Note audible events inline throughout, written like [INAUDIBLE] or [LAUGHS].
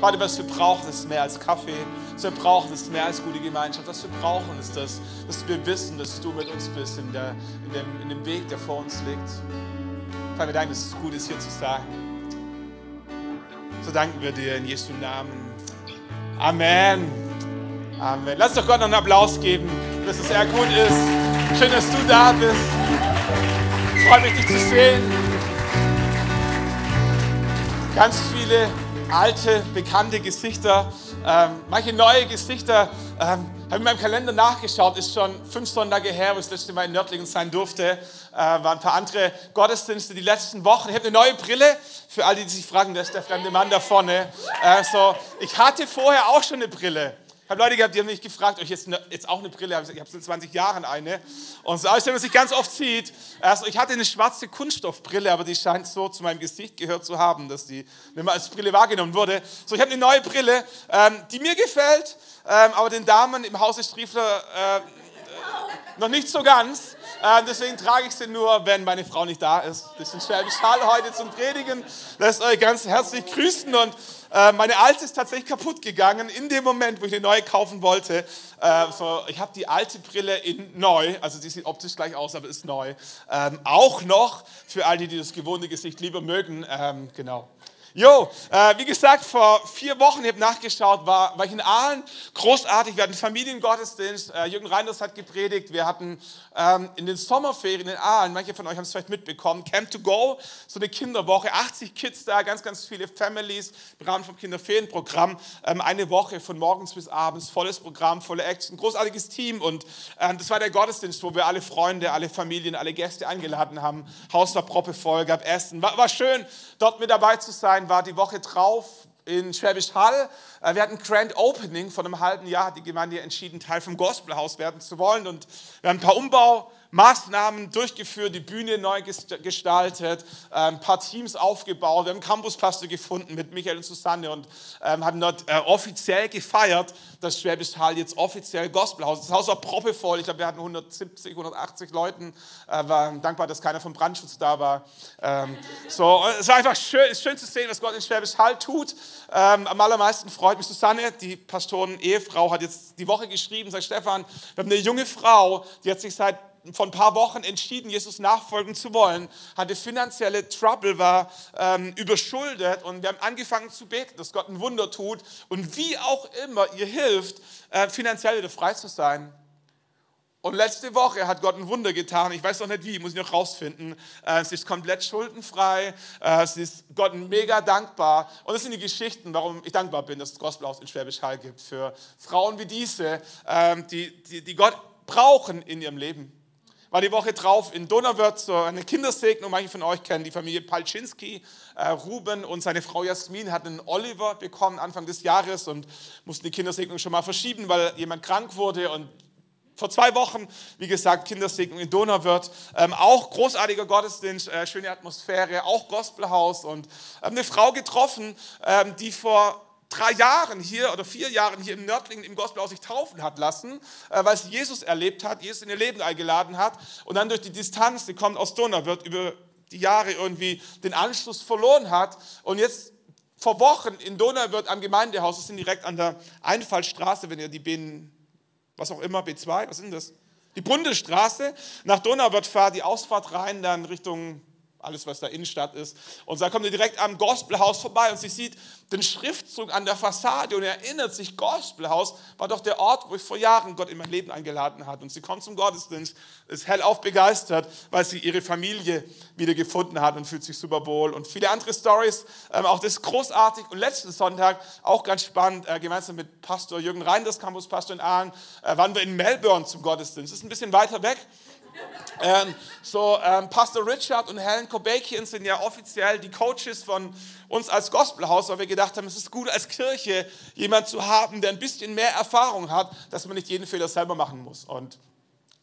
Vater, was wir brauchen, ist mehr als Kaffee. Was wir brauchen, ist mehr als gute Gemeinschaft. Was wir brauchen, ist das, dass wir wissen, dass du mit uns bist in, der, in, dem, in dem Weg, der vor uns liegt. Vater, wir danken, dass es gut ist, hier zu sein. So danken wir dir in Jesu Namen. Amen. Amen. Lass doch Gott noch einen Applaus geben, dass es sehr gut ist. Schön, dass du da bist. Ich freue mich, dich zu sehen. Ganz viele alte, bekannte Gesichter, ähm, manche neue Gesichter. Ähm, habe in meinem Kalender nachgeschaut, ist schon fünf Sonntage her, wo ich das letzte Mal in Nördlingen sein durfte. Äh, waren ein paar andere Gottesdienste die letzten Wochen. Ich habe eine neue Brille. Für alle, die sich fragen, wer ist der fremde Mann da vorne? Äh, so, ich hatte vorher auch schon eine Brille. Ich habe Leute gehabt, die haben mich gefragt, euch jetzt, jetzt auch eine Brille, ich habe seit 20 Jahren eine. Und so, wenn man sich ganz oft sieht, also ich hatte eine schwarze Kunststoffbrille, aber die scheint so zu meinem Gesicht gehört zu haben, dass die nicht mehr als Brille wahrgenommen wurde. So, ich habe eine neue Brille, ähm, die mir gefällt, ähm, aber den Damen im Hause Striefler äh, noch nicht so ganz. Äh, deswegen trage ich sie nur, wenn meine Frau nicht da ist. Das ist ein Schwäbisch Hall heute zum Predigen. Lasst euch ganz herzlich grüßen und meine alte ist tatsächlich kaputt gegangen in dem Moment, wo ich eine neue kaufen wollte. Äh, so, ich habe die alte Brille in neu, also die sieht optisch gleich aus, aber ist neu. Ähm, auch noch für all die, die das gewohnte Gesicht lieber mögen. Ähm, genau. Jo, äh, wie gesagt, vor vier Wochen, ich habe nachgeschaut, war, war ich in Aalen, großartig, wir hatten Familiengottesdienst, äh, Jürgen Reinders hat gepredigt, wir hatten ähm, in den Sommerferien in Aalen, manche von euch haben es vielleicht mitbekommen, Camp to Go, so eine Kinderwoche, 80 Kids da, ganz, ganz viele Families im Rahmen vom Kinderferienprogramm, ähm, eine Woche von morgens bis abends, volles Programm, volle Action, großartiges Team. Und ähm, das war der Gottesdienst, wo wir alle Freunde, alle Familien, alle Gäste eingeladen haben, Haus war proppevoll, gab Essen, war, war schön, dort mit dabei zu sein, war die Woche drauf in Schwäbisch Hall. Äh, wir hatten Grand Opening. Vor einem halben Jahr hat die Gemeinde entschieden, Teil vom Gospelhaus werden zu wollen. Und wir haben ein paar Umbau, Maßnahmen durchgeführt, die Bühne neu gestaltet, äh, ein paar Teams aufgebaut. Wir haben einen Campuspastor gefunden mit Michael und Susanne und ähm, haben dort äh, offiziell gefeiert, dass Schwäbisch Hall jetzt offiziell Gospelhaus ist. Das Haus war proppevoll. Ich glaube, wir hatten 170, 180 Leuten. Äh, war dankbar, dass keiner vom Brandschutz da war. Ähm, so, es war einfach schön, schön zu sehen, was Gott in Schwäbisch Hall tut. Ähm, am allermeisten freut mich Susanne, die Pastoren-Ehefrau, hat jetzt die Woche geschrieben, sagt Stefan, wir haben eine junge Frau, die hat sich seit vor ein paar Wochen entschieden, Jesus nachfolgen zu wollen, hatte finanzielle Trouble, war ähm, überschuldet und wir haben angefangen zu beten, dass Gott ein Wunder tut und wie auch immer ihr hilft, äh, finanziell wieder frei zu sein. Und letzte Woche hat Gott ein Wunder getan. Ich weiß noch nicht wie, muss ich noch rausfinden. Äh, sie ist komplett schuldenfrei. Äh, sie ist Gott mega dankbar. Und das sind die Geschichten, warum ich dankbar bin, dass es Gospelhaus in Schwäbisch Hall gibt. Für Frauen wie diese, ähm, die, die, die Gott brauchen in ihrem Leben war die Woche drauf in Donauwörth so eine Kindersegnung. Manche von euch kennen die Familie Palczynski. Äh, Ruben und seine Frau Jasmin hatten einen Oliver bekommen Anfang des Jahres und mussten die Kindersegnung schon mal verschieben, weil jemand krank wurde. Und vor zwei Wochen, wie gesagt, Kindersegnung in Donauwörth. Ähm, auch großartiger Gottesdienst, äh, schöne Atmosphäre, auch Gospelhaus. Und ähm, eine Frau getroffen, ähm, die vor drei Jahren hier oder vier Jahren hier im Nördlingen im Gospelhaus sich taufen hat lassen, äh, weil sie Jesus erlebt hat, Jesus in ihr Leben eingeladen hat und dann durch die Distanz, die kommt aus Donau, wird über die Jahre irgendwie den Anschluss verloren hat und jetzt vor Wochen in Donau wird am Gemeindehaus, das sind direkt an der Einfallstraße, wenn ihr die B, was auch immer, B2, was sind das? Die Bundesstraße, nach Donauwörth fahrt, die Ausfahrt rein, dann Richtung alles, was da Innenstadt ist. Und da kommt sie direkt am Gospelhaus vorbei und sie sieht den Schriftzug an der Fassade und erinnert sich, Gospelhaus war doch der Ort, wo ich vor Jahren Gott in mein Leben eingeladen hat. Und sie kommt zum Gottesdienst, ist hellauf begeistert, weil sie ihre Familie wieder gefunden hat und fühlt sich super wohl. Und viele andere Stories, ähm, auch das ist großartig. Und letzten Sonntag, auch ganz spannend, äh, gemeinsam mit Pastor Jürgen Reinders, Campuspastor in Aalen, äh, waren wir in Melbourne zum Gottesdienst. Das ist ein bisschen weiter weg. Ähm, so, ähm, Pastor Richard und Helen Kobakian sind ja offiziell die Coaches von uns als Gospelhaus, weil wir gedacht haben, es ist gut als Kirche jemand zu haben, der ein bisschen mehr Erfahrung hat, dass man nicht jeden Fehler selber machen muss. Und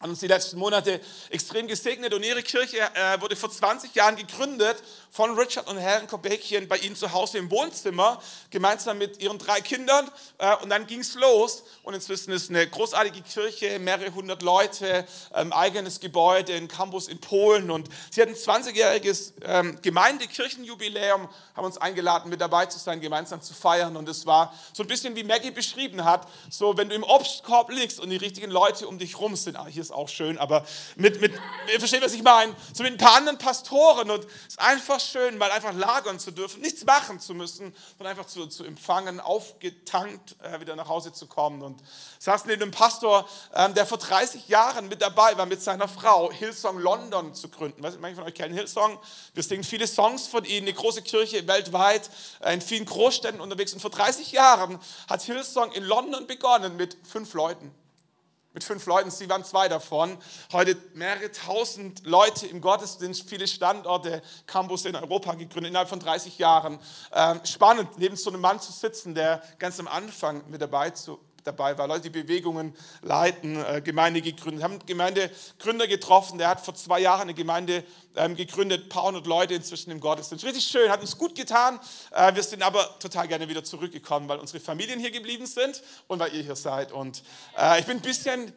hat uns die letzten Monate extrem gesegnet und ihre Kirche äh, wurde vor 20 Jahren gegründet von Richard und Helen Kobeckchen bei ihnen zu Hause im Wohnzimmer, gemeinsam mit ihren drei Kindern äh, und dann ging es los. Und inzwischen ist eine großartige Kirche, mehrere hundert Leute, ähm, eigenes Gebäude, ein Campus in Polen. Und sie hatten ein 20-jähriges ähm, Gemeindekirchenjubiläum, haben uns eingeladen mit dabei zu sein, gemeinsam zu feiern. Und es war so ein bisschen wie Maggie beschrieben hat, so wenn du im Obstkorb liegst und die richtigen Leute um dich rum sind, ah, hier ist auch schön, aber mit, mit, ihr versteht, was ich meine, so mit ein paar anderen Pastoren. Und es ist einfach schön, mal einfach lagern zu dürfen, nichts machen zu müssen, sondern einfach zu, zu empfangen, aufgetankt äh, wieder nach Hause zu kommen. Und saß neben einem Pastor, ähm, der vor 30 Jahren mit dabei war, mit seiner Frau, Hillsong London zu gründen. Weiß, manche von euch kennen Hillsong, wir singen viele Songs von ihnen, eine große Kirche weltweit, äh, in vielen Großstädten unterwegs. Und vor 30 Jahren hat Hillsong in London begonnen mit fünf Leuten mit fünf Leuten, sie waren zwei davon. Heute mehrere tausend Leute im Gottesdienst, viele Standorte, Campus in Europa gegründet, innerhalb von 30 Jahren. Ähm, spannend, neben so einem Mann zu sitzen, der ganz am Anfang mit dabei zu, dabei war, Leute, die Bewegungen leiten, äh, Gemeinde gegründet, haben Gemeindegründer getroffen, der hat vor zwei Jahren eine Gemeinde ähm, gegründet, ein paar hundert Leute inzwischen im Gottesdienst. Richtig schön, hat uns gut getan. Äh, wir sind aber total gerne wieder zurückgekommen, weil unsere Familien hier geblieben sind und weil ihr hier seid. Und äh, ich bin ein bisschen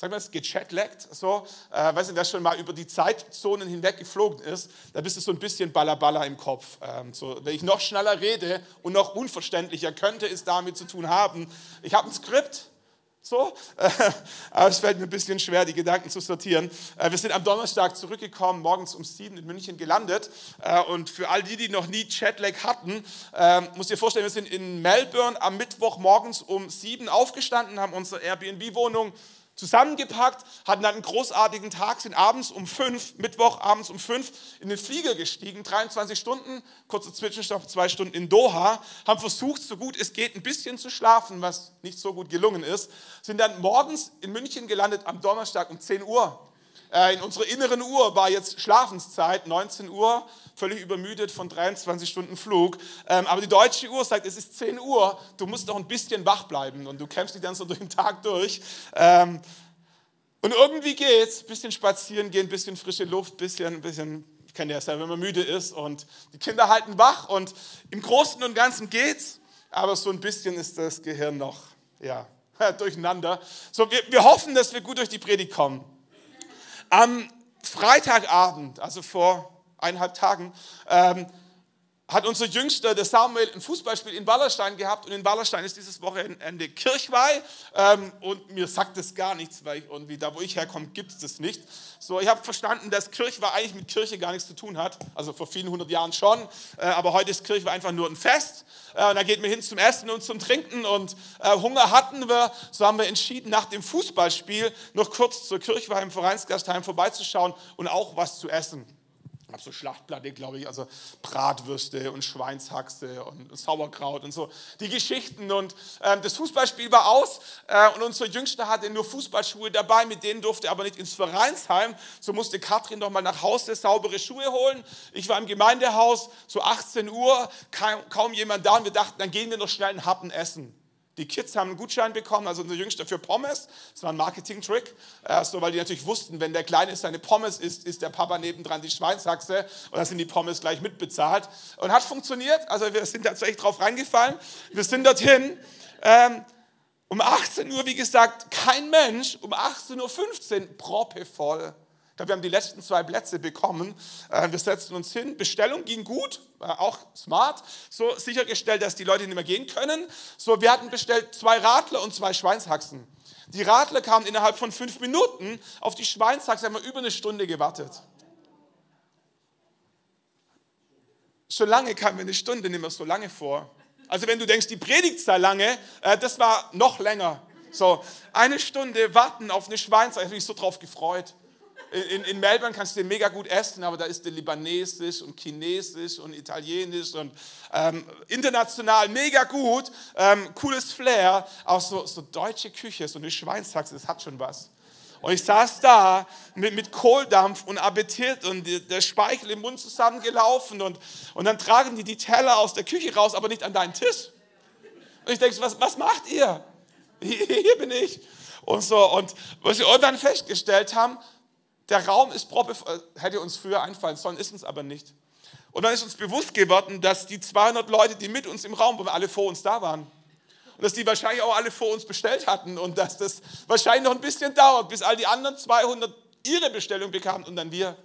sagen wir es, gechatlaggt, so, äh, weiß nicht, wer schon mal über die Zeitzonen hinweg geflogen ist, da bist du so ein bisschen ballaballa im Kopf. Ähm, so, wenn ich noch schneller rede und noch unverständlicher, könnte es damit zu tun haben. Ich habe ein Skript, so, äh, [LAUGHS] aber es fällt mir ein bisschen schwer, die Gedanken zu sortieren. Äh, wir sind am Donnerstag zurückgekommen, morgens um sieben in München gelandet. Äh, und für all die, die noch nie Chatlag hatten, äh, muss ihr vorstellen, wir sind in Melbourne am Mittwoch morgens um sieben aufgestanden, haben unsere Airbnb-Wohnung zusammengepackt, hatten dann einen großartigen Tag, sind abends um fünf, Mittwoch abends um fünf in den Flieger gestiegen, 23 Stunden, kurzer Zwischenstopp, zwei Stunden in Doha, haben versucht, so gut es geht, ein bisschen zu schlafen, was nicht so gut gelungen ist, sind dann morgens in München gelandet am Donnerstag um 10 Uhr. Äh, in unserer inneren Uhr war jetzt Schlafenszeit, 19 Uhr, völlig übermüdet von 23 Stunden Flug. Ähm, aber die deutsche Uhr sagt, es ist 10 Uhr, du musst noch ein bisschen wach bleiben und du kämpfst dich dann so durch den Tag durch. Ähm, und irgendwie geht's, bisschen spazieren gehen, bisschen frische Luft, bisschen, bisschen, ich kenne ja selber, wenn man müde ist und die Kinder halten wach und im Großen und Ganzen geht's, aber so ein bisschen ist das Gehirn noch, ja, [LAUGHS] durcheinander. So, wir, wir hoffen, dass wir gut durch die Predigt kommen. Am Freitagabend, also vor eineinhalb Tagen, ähm, hat unser Jüngster, der Samuel, ein Fußballspiel in Wallerstein gehabt und in Wallerstein ist dieses Wochenende Kirchweih. Ähm, und mir sagt das gar nichts, weil ich irgendwie da, wo ich herkomme, gibt es das nicht. So, ich habe verstanden, dass Kirchweih eigentlich mit Kirche gar nichts zu tun hat, also vor vielen hundert Jahren schon, äh, aber heute ist Kirchweih einfach nur ein Fest. Äh, und da geht man hin zum Essen und zum Trinken und äh, Hunger hatten wir, so haben wir entschieden, nach dem Fußballspiel noch kurz zur Kirchweih im Vereinsgastheim vorbeizuschauen und auch was zu essen. Habe so Schlachtplatte, glaube ich, also Bratwürste und Schweinshaxe und Sauerkraut und so. Die Geschichten und äh, das Fußballspiel war aus äh, und unser Jüngster hatte nur Fußballschuhe dabei, mit denen durfte er aber nicht ins Vereinsheim. So musste Katrin noch mal nach Hause saubere Schuhe holen. Ich war im Gemeindehaus, so 18 Uhr, kaum, kaum jemand da und wir dachten, dann gehen wir noch schnell einen Happen essen. Die Kids haben einen Gutschein bekommen, also unser Jüngster für Pommes. Das war ein Marketing-Trick, äh, so, weil die natürlich wussten, wenn der Kleine seine Pommes isst, ist der Papa nebendran die Schweinshaxe und dann sind die Pommes gleich mitbezahlt. Und hat funktioniert, also wir sind tatsächlich drauf reingefallen. Wir sind dorthin. Ähm, um 18 Uhr, wie gesagt, kein Mensch. Um 18.15 Uhr proppevoll glaube, wir haben die letzten zwei Plätze bekommen. Äh, wir setzten uns hin. Bestellung ging gut, auch smart. So sichergestellt, dass die Leute nicht mehr gehen können. So, wir hatten bestellt zwei Radler und zwei Schweinshaxen. Die Radler kamen innerhalb von fünf Minuten. Auf die Schweinshaxe haben wir über eine Stunde gewartet. Schon lange kam mir eine Stunde nicht mehr so lange vor. Also wenn du denkst, die Predigt sei lange, äh, das war noch länger. So, eine Stunde warten auf eine Schweinshaxe, ich habe mich so drauf gefreut in, in Melbourne kannst du den mega gut essen, aber da ist der Libanesisch und Chinesisch und Italienisch und ähm, international mega gut, ähm, cooles Flair, auch so, so deutsche Küche, so eine Schweinshaxe, das hat schon was. Und ich saß da mit, mit Kohldampf und Appetit und der Speichel im Mund zusammengelaufen und, und dann tragen die die Teller aus der Küche raus, aber nicht an deinen Tisch. Und ich denke, was, was macht ihr? Hier bin ich. und so. Und was wir irgendwann festgestellt haben, der Raum ist proppe, hätte uns früher einfallen sollen, ist uns aber nicht. Und dann ist uns bewusst geworden, dass die 200 Leute, die mit uns im Raum waren, alle vor uns da waren. Und dass die wahrscheinlich auch alle vor uns bestellt hatten und dass das wahrscheinlich noch ein bisschen dauert, bis all die anderen 200 ihre Bestellung bekamen und dann wir.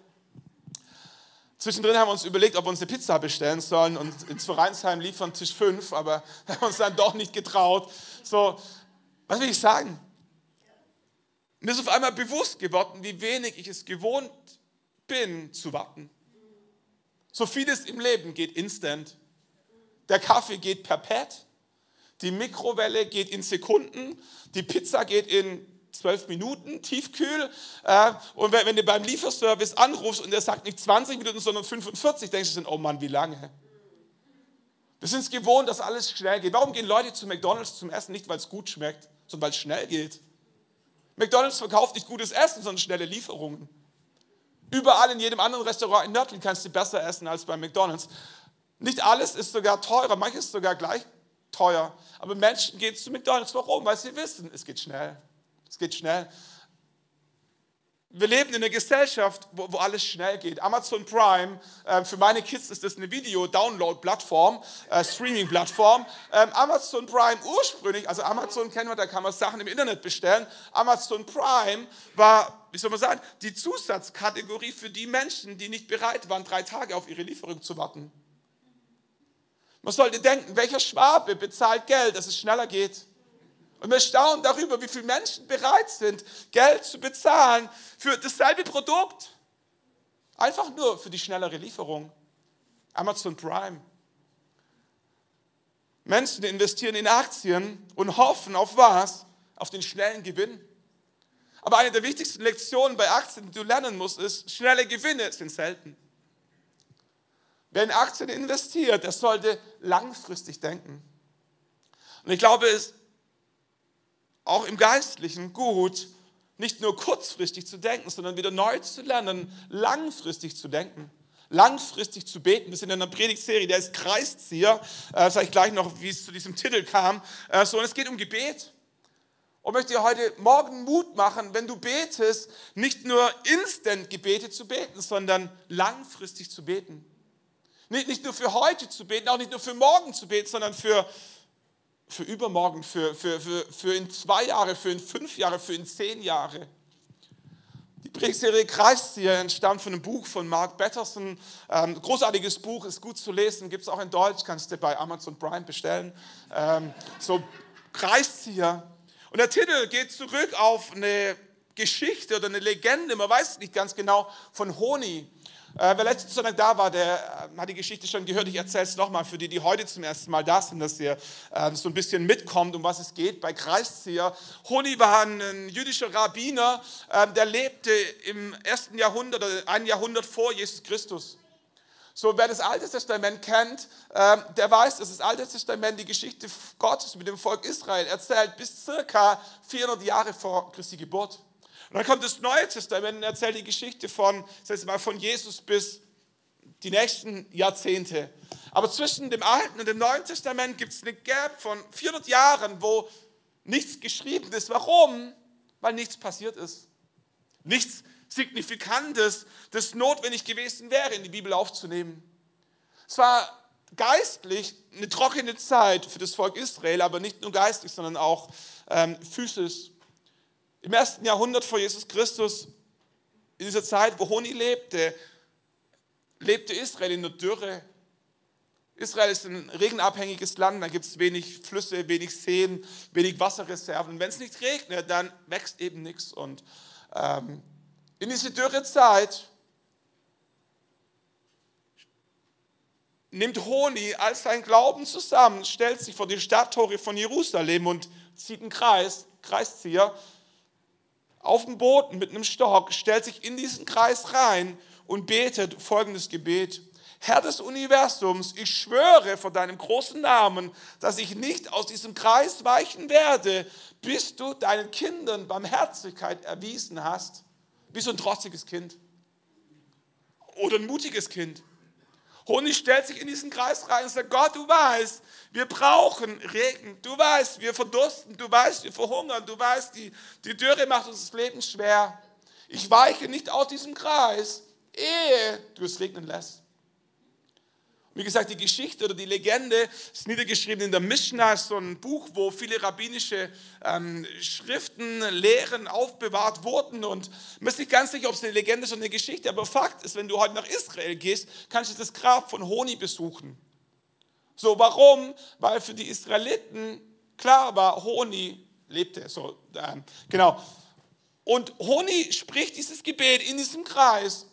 Zwischendrin haben wir uns überlegt, ob wir uns eine Pizza bestellen sollen und ins Vereinsheim liefern Tisch 5, aber [LAUGHS] haben uns dann doch nicht getraut. So, was will ich sagen? Mir ist auf einmal bewusst geworden, wie wenig ich es gewohnt bin zu warten. So vieles im Leben geht instant. Der Kaffee geht per Pad, die Mikrowelle geht in Sekunden, die Pizza geht in zwölf Minuten, tiefkühl. Äh, und wenn, du beim Lieferservice anrufst und der sagt nicht 20 Minuten, sondern 45, denkst du, oh Mann, wie lange? Wir sind es gewohnt, dass alles schnell geht. Warum gehen Leute zu McDonalds zum Essen? Nicht, weil es gut schmeckt, sondern weil es schnell geht. McDonalds verkauft nicht gutes Essen, sondern schnelle Lieferungen. Überall in jedem anderen Restaurant in Nördlin kannst du besser essen als bei McDonalds. Nicht alles ist sogar teurer, manches ist sogar gleich teuer. Aber Menschen gehen zu McDonalds. Warum? Weil sie wissen, es geht schnell. Es geht schnell. Wir leben in einer Gesellschaft, wo, wo alles schnell geht. Amazon Prime, äh, für meine Kids ist das eine Video-Download-Plattform, äh, Streaming-Plattform. Ähm, Amazon Prime ursprünglich, also Amazon kennen wir, da kann man Sachen im Internet bestellen. Amazon Prime war, wie soll man sagen, die Zusatzkategorie für die Menschen, die nicht bereit waren, drei Tage auf ihre Lieferung zu warten. Man sollte denken, welcher Schwabe bezahlt Geld, dass es schneller geht? Und wir staunen darüber, wie viele Menschen bereit sind, Geld zu bezahlen für dasselbe Produkt. Einfach nur für die schnellere Lieferung. Amazon Prime. Menschen investieren in Aktien und hoffen auf was? Auf den schnellen Gewinn. Aber eine der wichtigsten Lektionen bei Aktien, die du lernen musst, ist, schnelle Gewinne sind selten. Wer in Aktien investiert, der sollte langfristig denken. Und ich glaube, es auch im Geistlichen gut, nicht nur kurzfristig zu denken, sondern wieder neu zu lernen, langfristig zu denken, langfristig zu beten. Wir sind in einer Predigtserie, der ist Kreiszieher. Äh, sage ich gleich noch, wie es zu diesem Titel kam. Äh, so, und es geht um Gebet. Und möchte dir heute Morgen Mut machen, wenn du betest, nicht nur instant Gebete zu beten, sondern langfristig zu beten. Nicht, nicht nur für heute zu beten, auch nicht nur für morgen zu beten, sondern für für übermorgen, für, für, für, für in zwei Jahre, für in fünf Jahre, für in zehn Jahre. Die Predigtserie Kreiszieher entstammt von einem Buch von Mark Batterson. Ähm, großartiges Buch, ist gut zu lesen, gibt es auch in Deutsch, kannst du bei Amazon Prime bestellen. Ähm, so Kreiszieher. Und der Titel geht zurück auf eine Geschichte oder eine Legende, man weiß nicht ganz genau, von Honi. Äh, wer letzten Sonntag da war, der äh, hat die Geschichte schon gehört. Ich erzähle es nochmal für die, die heute zum ersten Mal da sind, dass ihr äh, so ein bisschen mitkommt, um was es geht bei Kreiszieher. Honi war ein jüdischer Rabbiner, äh, der lebte im ersten Jahrhundert, ein Jahrhundert vor Jesus Christus. So, wer das Alte Testament kennt, äh, der weiß, dass das Alte Testament die Geschichte Gottes mit dem Volk Israel erzählt bis circa 400 Jahre vor Christi Geburt. Und dann kommt das Neue Testament und erzählt die Geschichte von, das heißt mal, von Jesus bis die nächsten Jahrzehnte. Aber zwischen dem Alten und dem Neuen Testament gibt es eine Gap von 400 Jahren, wo nichts geschrieben ist. Warum? Weil nichts passiert ist. Nichts Signifikantes, das notwendig gewesen wäre, in die Bibel aufzunehmen. Es war geistlich eine trockene Zeit für das Volk Israel, aber nicht nur geistlich, sondern auch ähm, physisch. Im ersten Jahrhundert vor Jesus Christus, in dieser Zeit, wo Honi lebte, lebte Israel in der Dürre. Israel ist ein regenabhängiges Land, da gibt es wenig Flüsse, wenig Seen, wenig Wasserreserven. Und wenn es nicht regnet, dann wächst eben nichts. Und ähm, in diese Dürrezeit nimmt Honi als sein Glauben zusammen, stellt sich vor die Stadttore von Jerusalem und zieht einen Kreis, Kreiszieher auf dem Boden mit einem Stock, stellt sich in diesen Kreis rein und betet folgendes Gebet. Herr des Universums, ich schwöre vor deinem großen Namen, dass ich nicht aus diesem Kreis weichen werde, bis du deinen Kindern Barmherzigkeit erwiesen hast. Wie so ein trotziges Kind oder ein mutiges Kind. Honig stellt sich in diesen Kreis rein und sagt, Gott, du weißt, wir brauchen Regen. Du weißt, wir verdursten. Du weißt, wir verhungern. Du weißt, die, die Dürre macht uns das Leben schwer. Ich weiche nicht aus diesem Kreis, ehe du es regnen lässt. Wie gesagt, die Geschichte oder die Legende ist niedergeschrieben in der Mishnah, so ein Buch, wo viele rabbinische ähm, Schriften, Lehren aufbewahrt wurden. Und man ist nicht ganz sicher, ob es eine Legende ist oder eine Geschichte, aber Fakt ist, wenn du heute nach Israel gehst, kannst du das Grab von Honi besuchen. So, warum? Weil für die Israeliten klar war, Honi lebte. So, ähm, genau. Und Honi spricht dieses Gebet in diesem Kreis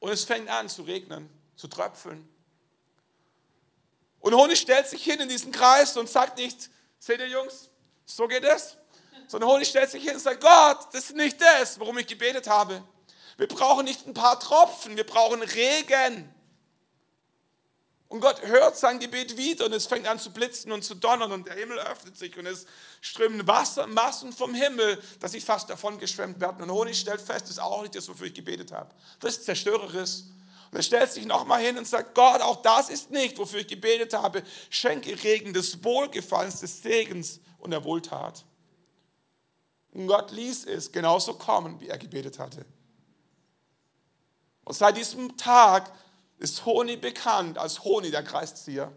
und es fängt an zu regnen, zu tröpfeln. Und Honig stellt sich hin in diesen Kreis und sagt nicht, seht ihr Jungs, so geht es. Sondern Honig stellt sich hin und sagt, Gott, das ist nicht das, worum ich gebetet habe. Wir brauchen nicht ein paar Tropfen, wir brauchen Regen. Und Gott hört sein Gebet wieder und es fängt an zu blitzen und zu donnern und der Himmel öffnet sich und es strömen Wassermassen vom Himmel, dass sie fast davon geschwemmt werden. Und Honig stellt fest, das ist auch nicht das, wofür ich gebetet habe. Das ist zerstörerisch. Und er stellt sich nochmal hin und sagt, Gott, auch das ist nicht, wofür ich gebetet habe. Schenke Regen des Wohlgefallens, des Segens und der Wohltat. Und Gott ließ es genauso kommen, wie er gebetet hatte. Und seit diesem Tag ist Honi bekannt als Honi, der Kreiszieher.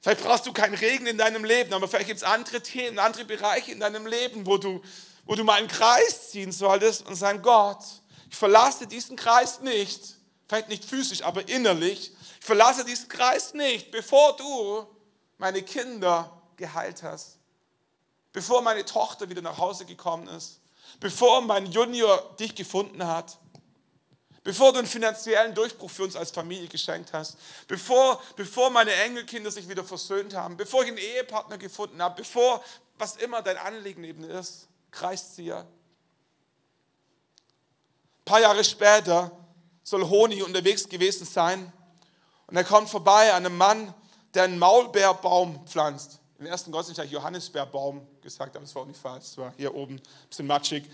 Vielleicht brauchst du keinen Regen in deinem Leben, aber vielleicht gibt es andere Themen, andere Bereiche in deinem Leben, wo du, wo du mal einen Kreis ziehen solltest und sagen, Gott, ich verlasse diesen Kreis nicht, vielleicht nicht physisch, aber innerlich. Ich verlasse diesen Kreis nicht, bevor du meine Kinder geheilt hast, bevor meine Tochter wieder nach Hause gekommen ist, bevor mein Junior dich gefunden hat, bevor du einen finanziellen Durchbruch für uns als Familie geschenkt hast, bevor, bevor meine Enkelkinder sich wieder versöhnt haben, bevor ich einen Ehepartner gefunden habe, bevor was immer dein Anliegen eben ist, Kreiszieher, paar Jahre später soll Honi unterwegs gewesen sein und er kommt vorbei an einem Mann, der einen Maulbeerbaum pflanzt. Im ersten Gottesdienst habe ich Johannisbeerbaum gesagt, aber das war auch nicht falsch, es war hier oben ein bisschen matschig.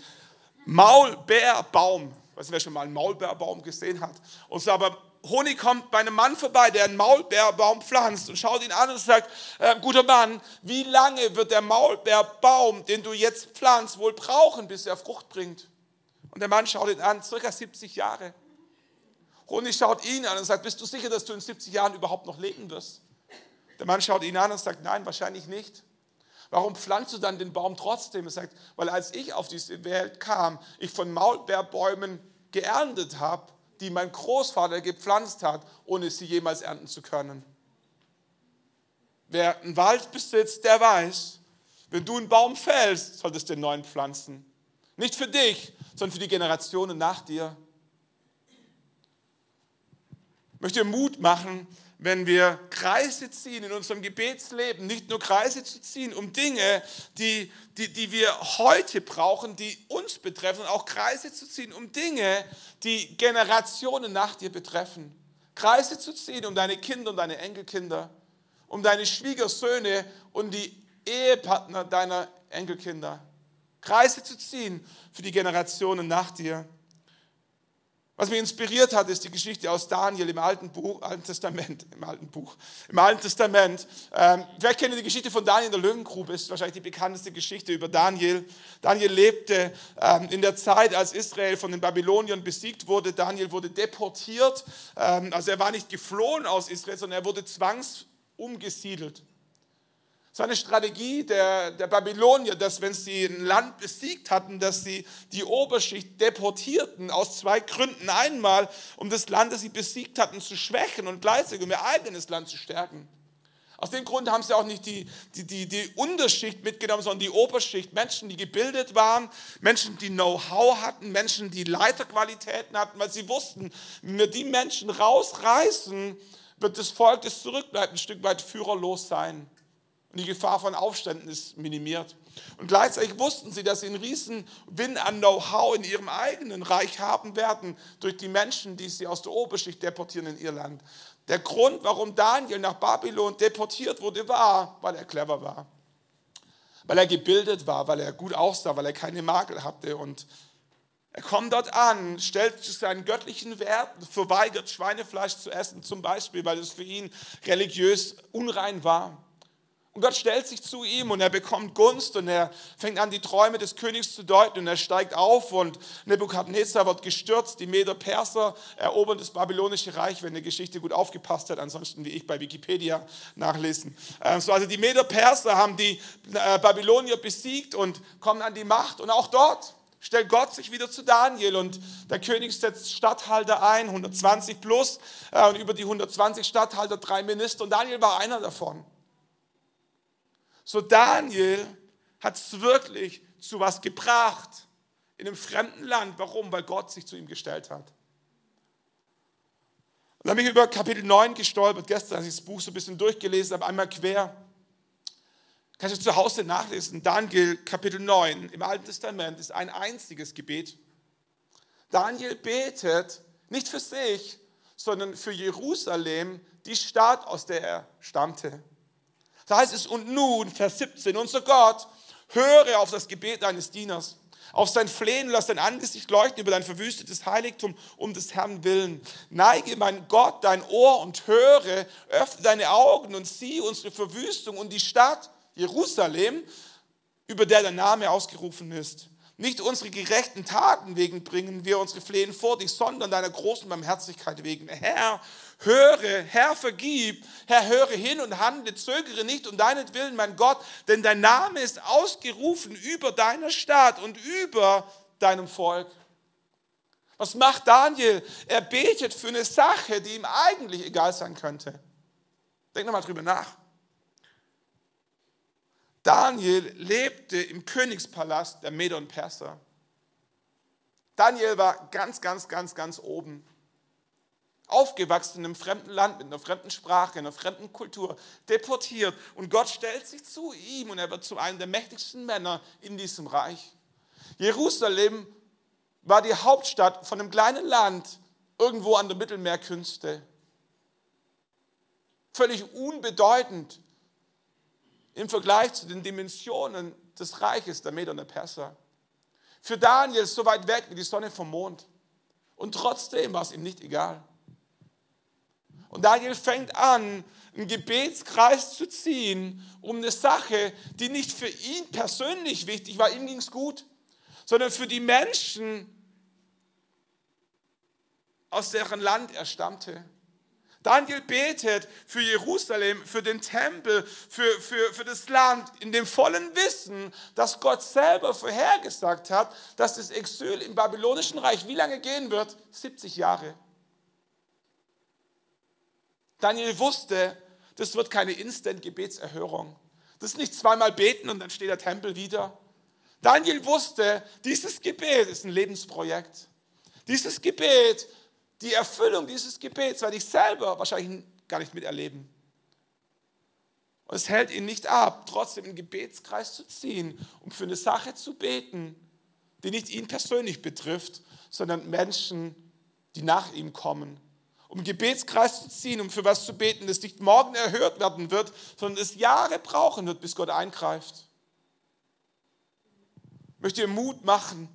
Maulbeerbaum, weißt du, wer schon mal einen Maulbeerbaum gesehen hat? Und so, aber Honi kommt bei einem Mann vorbei, der einen Maulbeerbaum pflanzt und schaut ihn an und sagt, äh, guter Mann, wie lange wird der Maulbeerbaum, den du jetzt pflanzt, wohl brauchen, bis er Frucht bringt? Und der Mann schaut ihn an, circa 70 Jahre. Honig schaut ihn an und sagt, bist du sicher, dass du in 70 Jahren überhaupt noch leben wirst? Der Mann schaut ihn an und sagt, nein, wahrscheinlich nicht. Warum pflanzt du dann den Baum trotzdem? Er sagt, weil als ich auf diese Welt kam, ich von Maulbeerbäumen geerntet habe, die mein Großvater gepflanzt hat, ohne sie jemals ernten zu können. Wer einen Wald besitzt, der weiß, wenn du einen Baum fällst, solltest du den neuen pflanzen. Nicht für dich, sondern für die Generationen nach dir. Ich möchte Mut machen, wenn wir Kreise ziehen in unserem Gebetsleben, nicht nur Kreise zu ziehen um Dinge, die, die, die wir heute brauchen, die uns betreffen, auch Kreise zu ziehen um Dinge, die Generationen nach dir betreffen. Kreise zu ziehen um deine Kinder und deine Enkelkinder, um deine Schwiegersöhne und die Ehepartner deiner Enkelkinder. Kreise zu ziehen für die Generationen nach dir. Was mich inspiriert hat, ist die Geschichte aus Daniel im Alten, Buch, Alten Testament. Im Alten Buch, im Alten Testament. Ähm, wer kennt die Geschichte von Daniel in der Löwengrube? Ist wahrscheinlich die bekannteste Geschichte über Daniel. Daniel lebte ähm, in der Zeit, als Israel von den Babyloniern besiegt wurde. Daniel wurde deportiert. Ähm, also er war nicht geflohen aus Israel, sondern er wurde zwangsumgesiedelt. Es war eine Strategie der, der Babylonier, dass wenn sie ein Land besiegt hatten, dass sie die Oberschicht deportierten aus zwei Gründen. Einmal, um das Land, das sie besiegt hatten, zu schwächen und gleichzeitig um ihr eigenes Land zu stärken. Aus dem Grund haben sie auch nicht die, die, die, die Unterschicht mitgenommen, sondern die Oberschicht. Menschen, die gebildet waren, Menschen, die Know-how hatten, Menschen, die Leiterqualitäten hatten, weil sie wussten, wenn wir die Menschen rausreißen, wird das Volk, das zurückbleibt, ein Stück weit führerlos sein. Und die Gefahr von Aufständen ist minimiert. Und gleichzeitig wussten sie, dass sie einen riesen Win an Know-how in ihrem eigenen Reich haben werden durch die Menschen, die sie aus der Oberschicht deportieren in ihr Land. Der Grund, warum Daniel nach Babylon deportiert wurde, war, weil er clever war. Weil er gebildet war, weil er gut aussah, weil er keine Makel hatte und Er kommt dort an, stellt sich seinen göttlichen Werten, verweigert Schweinefleisch zu essen, zum Beispiel, weil es für ihn religiös unrein war. Und Gott stellt sich zu ihm und er bekommt Gunst und er fängt an, die Träume des Königs zu deuten und er steigt auf und Nebukadnezar wird gestürzt. Die Meder-Perser erobern das babylonische Reich, wenn die Geschichte gut aufgepasst hat. Ansonsten, wie ich bei Wikipedia nachlesen. Ähm, also die Meder-Perser haben die äh, Babylonier besiegt und kommen an die Macht und auch dort stellt Gott sich wieder zu Daniel und der König setzt Statthalter ein, 120 plus, äh, und über die 120 Statthalter drei Minister und Daniel war einer davon. So Daniel hat es wirklich zu was gebracht in einem fremden Land. Warum? Weil Gott sich zu ihm gestellt hat. Und dann bin ich über Kapitel 9 gestolpert, gestern, als ich das Buch so ein bisschen durchgelesen habe, einmal quer. Kannst du zu Hause nachlesen. Daniel Kapitel 9 im Alten Testament ist ein einziges Gebet. Daniel betet nicht für sich, sondern für Jerusalem, die Stadt, aus der er stammte. Da heißt es, und nun, Vers 17, unser Gott, höre auf das Gebet deines Dieners, auf sein Flehen, lass dein Angesicht leuchten über dein verwüstetes Heiligtum um des Herrn willen. Neige, mein Gott, dein Ohr und höre, öffne deine Augen und sieh unsere Verwüstung und die Stadt Jerusalem, über der der Name ausgerufen ist. Nicht unsere gerechten Taten wegen bringen wir unsere Flehen vor dich, sondern deiner großen Barmherzigkeit wegen. Herr, höre, Herr, vergib, Herr, höre hin und handle, zögere nicht um deinetwillen, mein Gott, denn dein Name ist ausgerufen über deiner Stadt und über deinem Volk. Was macht Daniel? Er betet für eine Sache, die ihm eigentlich egal sein könnte. Denk nochmal drüber nach. Daniel lebte im Königspalast der Meder und Perser. Daniel war ganz, ganz, ganz, ganz oben. Aufgewachsen in einem fremden Land, mit einer fremden Sprache, einer fremden Kultur, deportiert. Und Gott stellt sich zu ihm und er wird zu einem der mächtigsten Männer in diesem Reich. Jerusalem war die Hauptstadt von einem kleinen Land irgendwo an der Mittelmeerkünste. Völlig unbedeutend im Vergleich zu den Dimensionen des Reiches der Meder und der Perser. Für Daniel so weit weg wie die Sonne vom Mond. Und trotzdem war es ihm nicht egal. Und Daniel fängt an, einen Gebetskreis zu ziehen, um eine Sache, die nicht für ihn persönlich wichtig war, ihm ging es gut, sondern für die Menschen, aus deren Land er stammte. Daniel betet für Jerusalem, für den Tempel, für, für, für das Land, in dem vollen Wissen, dass Gott selber vorhergesagt hat, dass das Exil im babylonischen Reich wie lange gehen wird? 70 Jahre. Daniel wusste, das wird keine Instant-Gebetserhörung. Das ist nicht zweimal beten und dann steht der Tempel wieder. Daniel wusste, dieses Gebet ist ein Lebensprojekt. Dieses Gebet die Erfüllung dieses Gebets werde ich selber wahrscheinlich gar nicht miterleben. Und es hält ihn nicht ab, trotzdem einen Gebetskreis zu ziehen, um für eine Sache zu beten, die nicht ihn persönlich betrifft, sondern Menschen, die nach ihm kommen. Um Gebetskreis zu ziehen, um für was zu beten, das nicht morgen erhört werden wird, sondern es Jahre brauchen wird, bis Gott eingreift. Ich möchte dir Mut machen,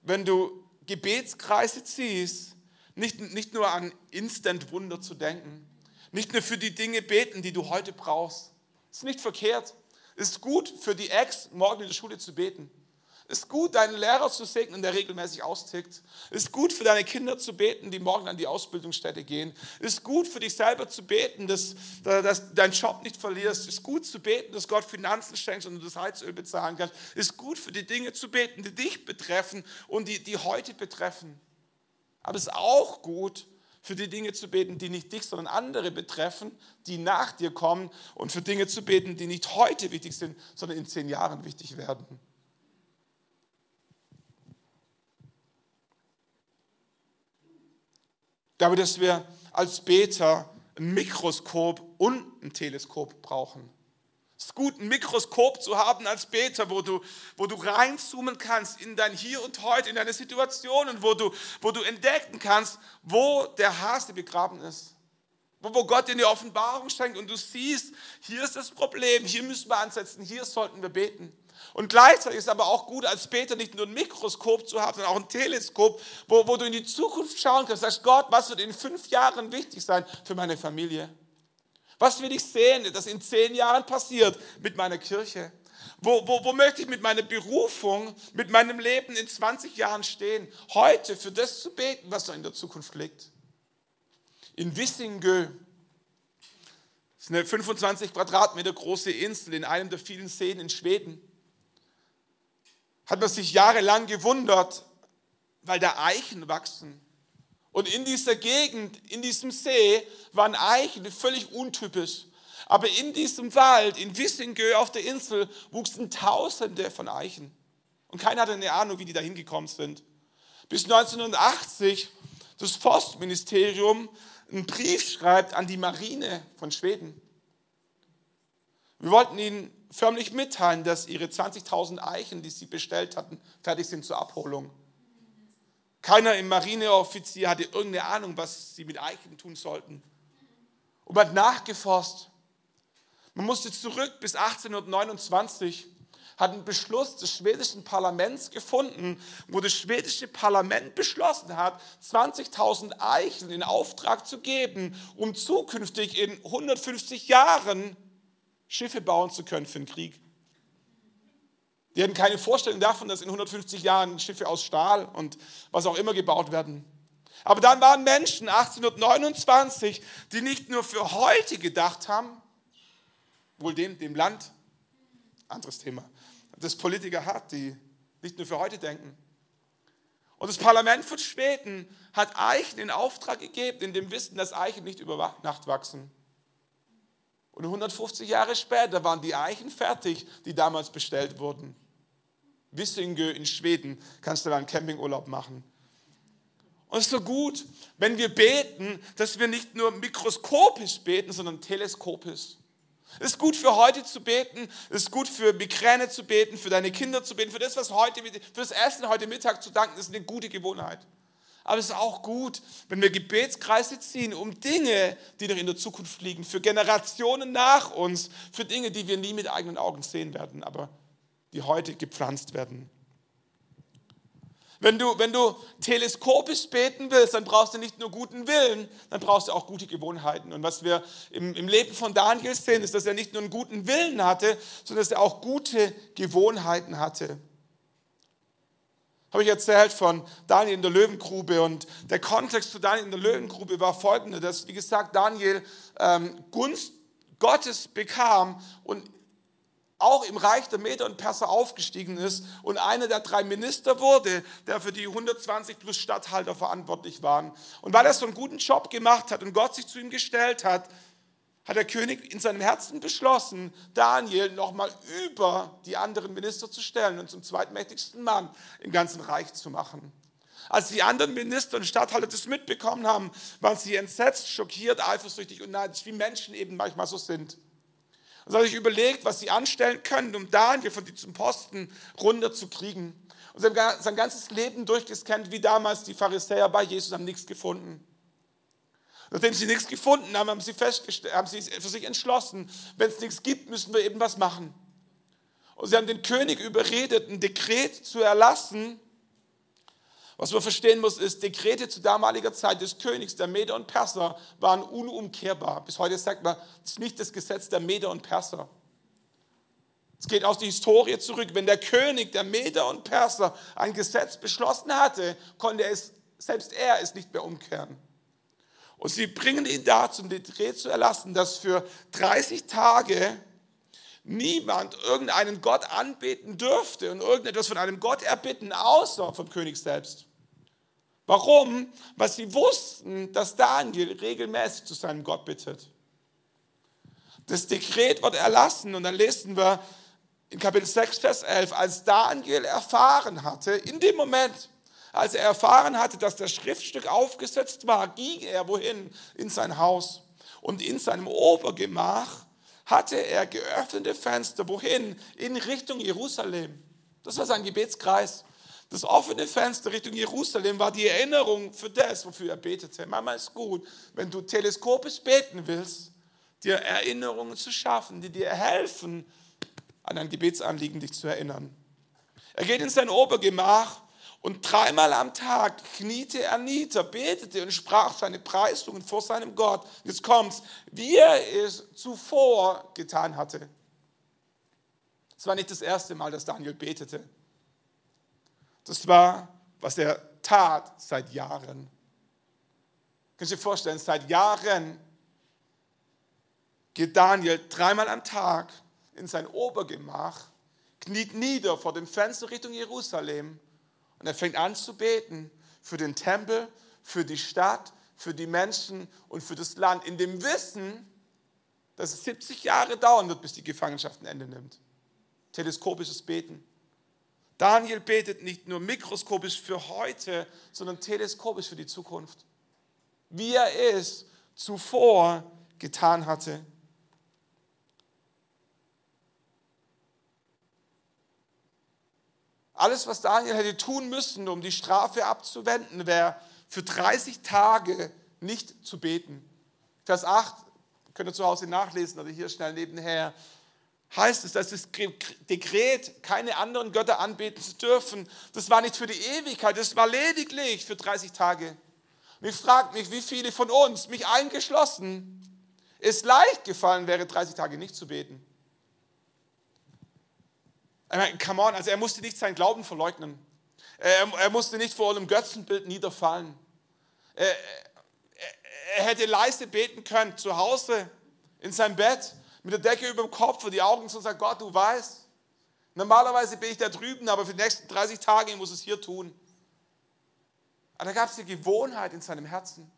wenn du Gebetskreise ziehst, nicht, nicht nur an Instant-Wunder zu denken, nicht nur für die Dinge beten, die du heute brauchst. Das ist nicht verkehrt. Es ist gut für die Ex, morgen in der Schule zu beten. Es ist gut, deinen Lehrer zu segnen, der regelmäßig austickt. Es ist gut für deine Kinder zu beten, die morgen an die Ausbildungsstätte gehen. Es ist gut für dich selber zu beten, dass, dass deinen Job nicht verlierst. Es ist gut zu beten, dass Gott Finanzen schenkt und du das Heizöl bezahlen kannst. Ist gut für die Dinge zu beten, die dich betreffen und die, die heute betreffen. Aber es ist auch gut, für die Dinge zu beten, die nicht dich, sondern andere betreffen, die nach dir kommen und für Dinge zu beten, die nicht heute wichtig sind, sondern in zehn Jahren wichtig werden. Glaube, dass wir als Beter ein Mikroskop und ein Teleskop brauchen. Es ist gut, ein Mikroskop zu haben als Beter, wo du, wo du reinzoomen kannst in dein Hier und Heute, in deine Situationen, wo du, wo du entdecken kannst, wo der Hase begraben ist. wo, wo Gott dir eine Offenbarung schenkt und du siehst, hier ist das Problem, hier müssen wir ansetzen, hier sollten wir beten. Und gleichzeitig ist es aber auch gut, als Beter nicht nur ein Mikroskop zu haben, sondern auch ein Teleskop, wo, wo du in die Zukunft schauen kannst. Sagst, Gott, was wird in fünf Jahren wichtig sein für meine Familie? Was will ich sehen, dass in zehn Jahren passiert mit meiner Kirche? Wo, wo, wo möchte ich mit meiner Berufung, mit meinem Leben in 20 Jahren stehen? Heute für das zu beten, was da in der Zukunft liegt. In Wissingö, das ist eine 25 Quadratmeter große Insel in einem der vielen Seen in Schweden, hat man sich jahrelang gewundert, weil da Eichen wachsen. Und in dieser Gegend, in diesem See, waren Eichen völlig untypisch. Aber in diesem Wald, in Wissingö auf der Insel, wuchsen Tausende von Eichen. Und keiner hatte eine Ahnung, wie die da hingekommen sind. Bis 1980 das Forstministerium einen Brief schreibt an die Marine von Schweden. Wir wollten ihnen förmlich mitteilen, dass ihre 20.000 Eichen, die sie bestellt hatten, fertig sind zur Abholung. Keiner im Marineoffizier hatte irgendeine Ahnung, was sie mit Eichen tun sollten. Und man hat nachgeforscht. Man musste zurück bis 1829, hat einen Beschluss des schwedischen Parlaments gefunden, wo das schwedische Parlament beschlossen hat, 20.000 Eichen in Auftrag zu geben, um zukünftig in 150 Jahren Schiffe bauen zu können für den Krieg. Die hatten keine Vorstellung davon, dass in 150 Jahren Schiffe aus Stahl und was auch immer gebaut werden. Aber dann waren Menschen 1829, die nicht nur für heute gedacht haben, wohl dem, dem Land, anderes Thema, das Politiker hat, die nicht nur für heute denken. Und das Parlament von Schweden hat Eichen in Auftrag gegeben, in dem Wissen, dass Eichen nicht über Nacht wachsen. Und 150 Jahre später waren die Eichen fertig, die damals bestellt wurden. Wissingö in Schweden kannst du da einen Campingurlaub machen. Und es ist so gut, wenn wir beten, dass wir nicht nur mikroskopisch beten, sondern teleskopisch. Es ist gut für heute zu beten, es ist gut für Migräne zu beten, für deine Kinder zu beten, für das, was heute, für das Essen heute Mittag zu danken, ist eine gute Gewohnheit. Aber es ist auch gut, wenn wir Gebetskreise ziehen, um Dinge, die noch in der Zukunft liegen, für Generationen nach uns, für Dinge, die wir nie mit eigenen Augen sehen werden, aber die heute gepflanzt werden. Wenn du, wenn du teleskopisch beten willst, dann brauchst du nicht nur guten Willen, dann brauchst du auch gute Gewohnheiten. Und was wir im, im Leben von Daniel sehen, ist, dass er nicht nur einen guten Willen hatte, sondern dass er auch gute Gewohnheiten hatte. Habe ich erzählt von Daniel in der Löwengrube und der Kontext zu Daniel in der Löwengrube war folgender, dass, wie gesagt, Daniel ähm, Gunst Gottes bekam und auch im Reich der Meder und Perser aufgestiegen ist und einer der drei Minister wurde, der für die 120 plus Statthalter verantwortlich waren. Und weil er so einen guten Job gemacht hat und Gott sich zu ihm gestellt hat, hat der König in seinem Herzen beschlossen, Daniel nochmal über die anderen Minister zu stellen und zum zweitmächtigsten Mann im ganzen Reich zu machen. Als die anderen Minister und Statthalter das mitbekommen haben, waren sie entsetzt, schockiert, eifersüchtig und neidisch, wie Menschen eben manchmal so sind. Und sie haben sich überlegt, was sie anstellen können, um Daniel von diesem Posten runterzukriegen. Und sie haben sein ganzes Leben durchgescannt, wie damals die Pharisäer bei Jesus, haben nichts gefunden. Nachdem sie nichts gefunden haben, haben sie, haben sie für sich entschlossen, wenn es nichts gibt, müssen wir eben was machen. Und sie haben den König überredet, ein Dekret zu erlassen. Was man verstehen muss, ist, Dekrete zu damaliger Zeit des Königs der Meder und Perser waren unumkehrbar. Bis heute sagt man, das ist nicht das Gesetz der Meder und Perser. Es geht aus der Historie zurück. Wenn der König der Meder und Perser ein Gesetz beschlossen hatte, konnte es, selbst er es nicht mehr umkehren. Und sie bringen ihn dazu, ein Dekret zu erlassen, dass für 30 Tage niemand irgendeinen Gott anbeten dürfte und irgendetwas von einem Gott erbitten, außer vom König selbst. Warum? Weil sie wussten, dass Daniel regelmäßig zu seinem Gott bittet. Das Dekret wird erlassen und dann lesen wir in Kapitel 6, Vers 11, als Daniel erfahren hatte, in dem Moment, als er erfahren hatte, dass das Schriftstück aufgesetzt war, ging er wohin? In sein Haus. Und in seinem Obergemach hatte er geöffnete Fenster. Wohin? In Richtung Jerusalem. Das war sein Gebetskreis. Das offene Fenster Richtung Jerusalem war die Erinnerung für das, wofür er betete. Manchmal ist gut, wenn du teleskopisch beten willst, dir Erinnerungen zu schaffen, die dir helfen, an ein Gebetsanliegen dich zu erinnern. Er geht in sein Obergemach und dreimal am Tag kniete er nieder, betete und sprach seine Preisungen vor seinem Gott. Jetzt kommt's, wie er es zuvor getan hatte. Es war nicht das erste Mal, dass Daniel betete. Das war, was er tat seit Jahren. Kannst du dir vorstellen, seit Jahren geht Daniel dreimal am Tag in sein Obergemach, kniet nieder vor dem Fenster Richtung Jerusalem und er fängt an zu beten für den Tempel, für die Stadt, für die Menschen und für das Land, in dem Wissen, dass es 70 Jahre dauern wird, bis die Gefangenschaft ein Ende nimmt. Teleskopisches Beten. Daniel betet nicht nur mikroskopisch für heute, sondern teleskopisch für die Zukunft. Wie er es zuvor getan hatte. Alles, was Daniel hätte tun müssen, um die Strafe abzuwenden, wäre für 30 Tage nicht zu beten. Vers 8, könnt ihr zu Hause nachlesen oder hier schnell nebenher heißt es, dass das Dekret, keine anderen Götter anbeten zu dürfen, das war nicht für die Ewigkeit, das war lediglich für 30 Tage. Und ich frage mich, wie viele von uns, mich eingeschlossen, es leicht gefallen wäre, 30 Tage nicht zu beten. Ich meine, come on, also er musste nicht seinen Glauben verleugnen. Er, er musste nicht vor einem Götzenbild niederfallen. Er, er, hätte leise beten können, zu Hause, in seinem Bett mit der Decke über dem Kopf und die Augen zu sagt, Gott, du weißt, normalerweise bin ich da drüben, aber für die nächsten 30 Tage muss es hier tun. Aber da gab es die Gewohnheit in seinem Herzen.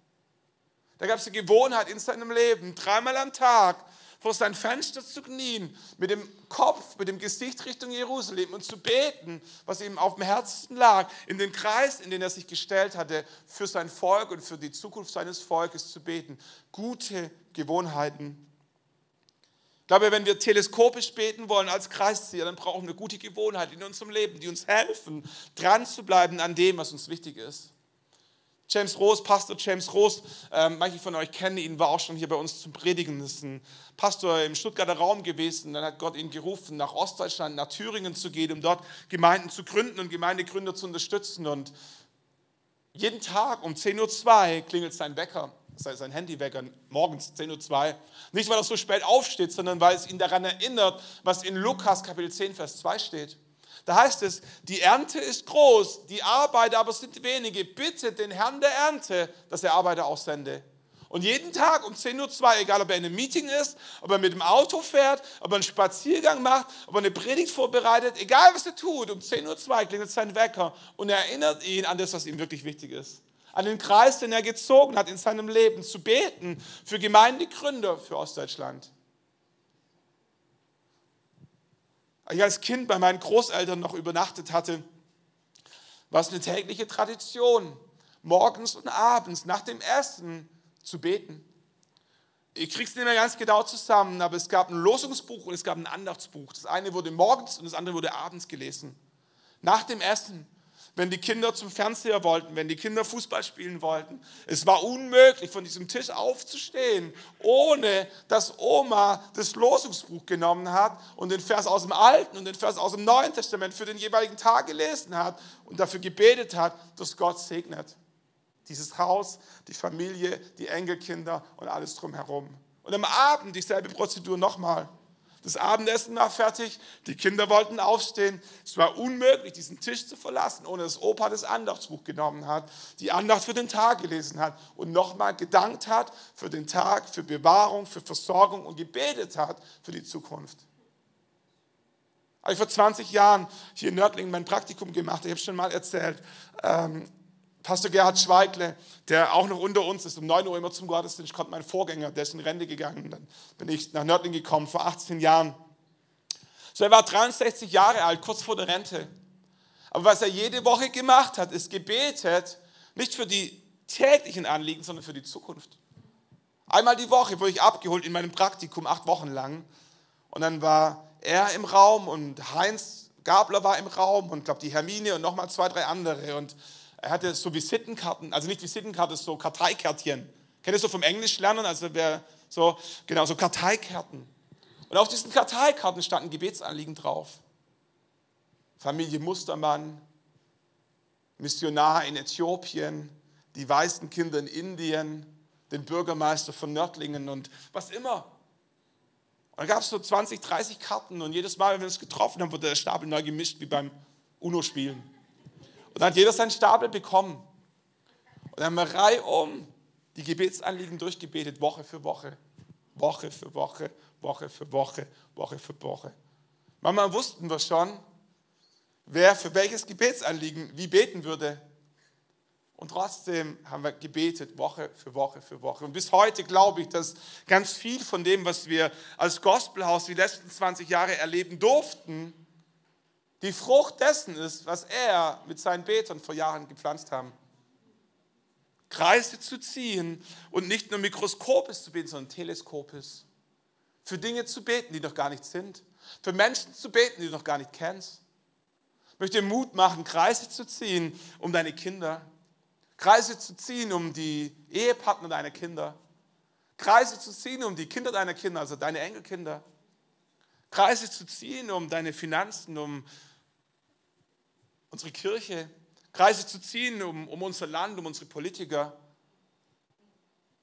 Da gab es die Gewohnheit in seinem Leben, dreimal am Tag vor sein Fenster zu knien, mit dem Kopf, mit dem Gesicht Richtung Jerusalem und zu beten, was ihm auf dem Herzen lag, in den Kreis, in den er sich gestellt hatte, für sein Volk und für die Zukunft seines Volkes zu beten. Gute Gewohnheiten. Ich glaube, wenn wir teleskopisch beten wollen als Kreiszieher, dann brauchen wir gute Gewohnheiten in unserem Leben, die uns helfen, dran zu bleiben an dem, was uns wichtig ist. James Rose, Pastor James Rose, äh, manche von euch kennen ihn, war auch schon hier bei uns zum Predigen. Das ist ein Pastor im Stuttgarter Raum gewesen. Dann hat Gott ihn gerufen, nach Ostdeutschland, nach Thüringen zu gehen, um dort Gemeinden zu gründen und Gemeindegründer zu unterstützen. Und jeden Tag um 10.02 Uhr klingelt sein Wecker sein Handywecker morgens 10.02 Uhr. Nicht, weil er so spät aufsteht, sondern weil es ihn daran erinnert, was in Lukas Kapitel 10, Vers 2 steht. Da heißt es, die Ernte ist groß, die Arbeiter aber sind wenige. Bitte den Herrn der Ernte, dass er Arbeiter aussende. Und jeden Tag um 10.02 Uhr, egal ob er in einem Meeting ist, ob er mit dem Auto fährt, ob er einen Spaziergang macht, ob er eine Predigt vorbereitet, egal was er tut, um 10.02 Uhr klingelt sein Wecker und er erinnert ihn an das, was ihm wirklich wichtig ist an den Kreis, den er gezogen hat in seinem Leben, zu beten für Gemeindegründer für Ostdeutschland. Als ich als Kind bei meinen Großeltern noch übernachtet hatte, war es eine tägliche Tradition, morgens und abends nach dem Essen zu beten. Ich kriege es nicht mehr ganz genau zusammen, aber es gab ein Losungsbuch und es gab ein Andachtsbuch. Das eine wurde morgens und das andere wurde abends gelesen. Nach dem Essen wenn die Kinder zum Fernseher wollten, wenn die Kinder Fußball spielen wollten. Es war unmöglich, von diesem Tisch aufzustehen, ohne dass Oma das Losungsbuch genommen hat und den Vers aus dem Alten und den Vers aus dem Neuen Testament für den jeweiligen Tag gelesen hat und dafür gebetet hat, dass Gott segnet. Dieses Haus, die Familie, die Enkelkinder und alles drumherum. Und am Abend dieselbe Prozedur nochmal. Das Abendessen war fertig, die Kinder wollten aufstehen. Es war unmöglich, diesen Tisch zu verlassen, ohne dass Opa das Andachtsbuch genommen hat, die Andacht für den Tag gelesen hat und nochmal gedankt hat für den Tag, für Bewahrung, für Versorgung und gebetet hat für die Zukunft. Als ich vor 20 Jahren hier in Nördlingen mein Praktikum gemacht, ich habe schon mal erzählt, ähm, Pastor Gerhard Schweigle, der auch noch unter uns ist, um 9 Uhr immer zum Gottesdienst kommt, mein Vorgänger, der ist in Rente gegangen. Dann bin ich nach Nördling gekommen vor 18 Jahren. So, er war 63 Jahre alt, kurz vor der Rente. Aber was er jede Woche gemacht hat, ist gebetet, nicht für die täglichen Anliegen, sondern für die Zukunft. Einmal die Woche wurde ich abgeholt in meinem Praktikum, acht Wochen lang. Und dann war er im Raum und Heinz Gabler war im Raum und glaube die Hermine und nochmal zwei, drei andere. Und er hatte so Visitenkarten, also nicht Visitenkarten, so Karteikärtchen. Kennt ihr so vom Englisch lernen? Also wer so, genau, so Karteikarten. Und auf diesen Karteikarten standen Gebetsanliegen drauf. Familie Mustermann, Missionar in Äthiopien, die weißen Kinder in Indien, den Bürgermeister von Nördlingen und was immer. Und da gab es so 20, 30 Karten und jedes Mal, wenn wir uns getroffen haben, wurde der Stapel neu gemischt, wie beim UNO-Spielen. Und dann hat jeder seinen Stapel bekommen. Und dann haben wir reihum die Gebetsanliegen durchgebetet, Woche für Woche. Woche für Woche, Woche für Woche, Woche für Woche. Manchmal wussten wir schon, wer für welches Gebetsanliegen wie beten würde. Und trotzdem haben wir gebetet, Woche für Woche für Woche. Und bis heute glaube ich, dass ganz viel von dem, was wir als Gospelhaus die letzten 20 Jahre erleben durften, die Frucht dessen ist, was er mit seinen Betern vor Jahren gepflanzt haben. Kreise zu ziehen und nicht nur mikroskopisch zu beten, sondern teleskopisch. Für Dinge zu beten, die noch gar nicht sind. Für Menschen zu beten, die du noch gar nicht kennst. Ich möchte dir Mut machen, Kreise zu ziehen um deine Kinder. Kreise zu ziehen um die Ehepartner deiner Kinder. Kreise zu ziehen um die Kinder deiner Kinder, also deine Enkelkinder. Kreise zu ziehen um deine Finanzen, um unsere Kirche. Kreise zu ziehen um, um unser Land, um unsere Politiker.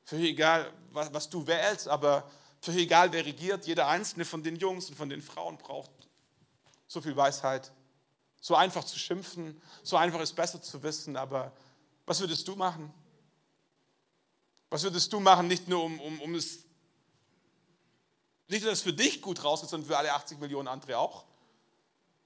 Für egal, was, was du wählst, aber für egal, wer regiert, jeder einzelne von den Jungs und von den Frauen braucht so viel Weisheit. So einfach zu schimpfen, so einfach ist besser zu wissen, aber was würdest du machen? Was würdest du machen, nicht nur um, um, um es, nicht nur, dass es für dich gut rausgeht, sondern für alle 80 Millionen andere auch?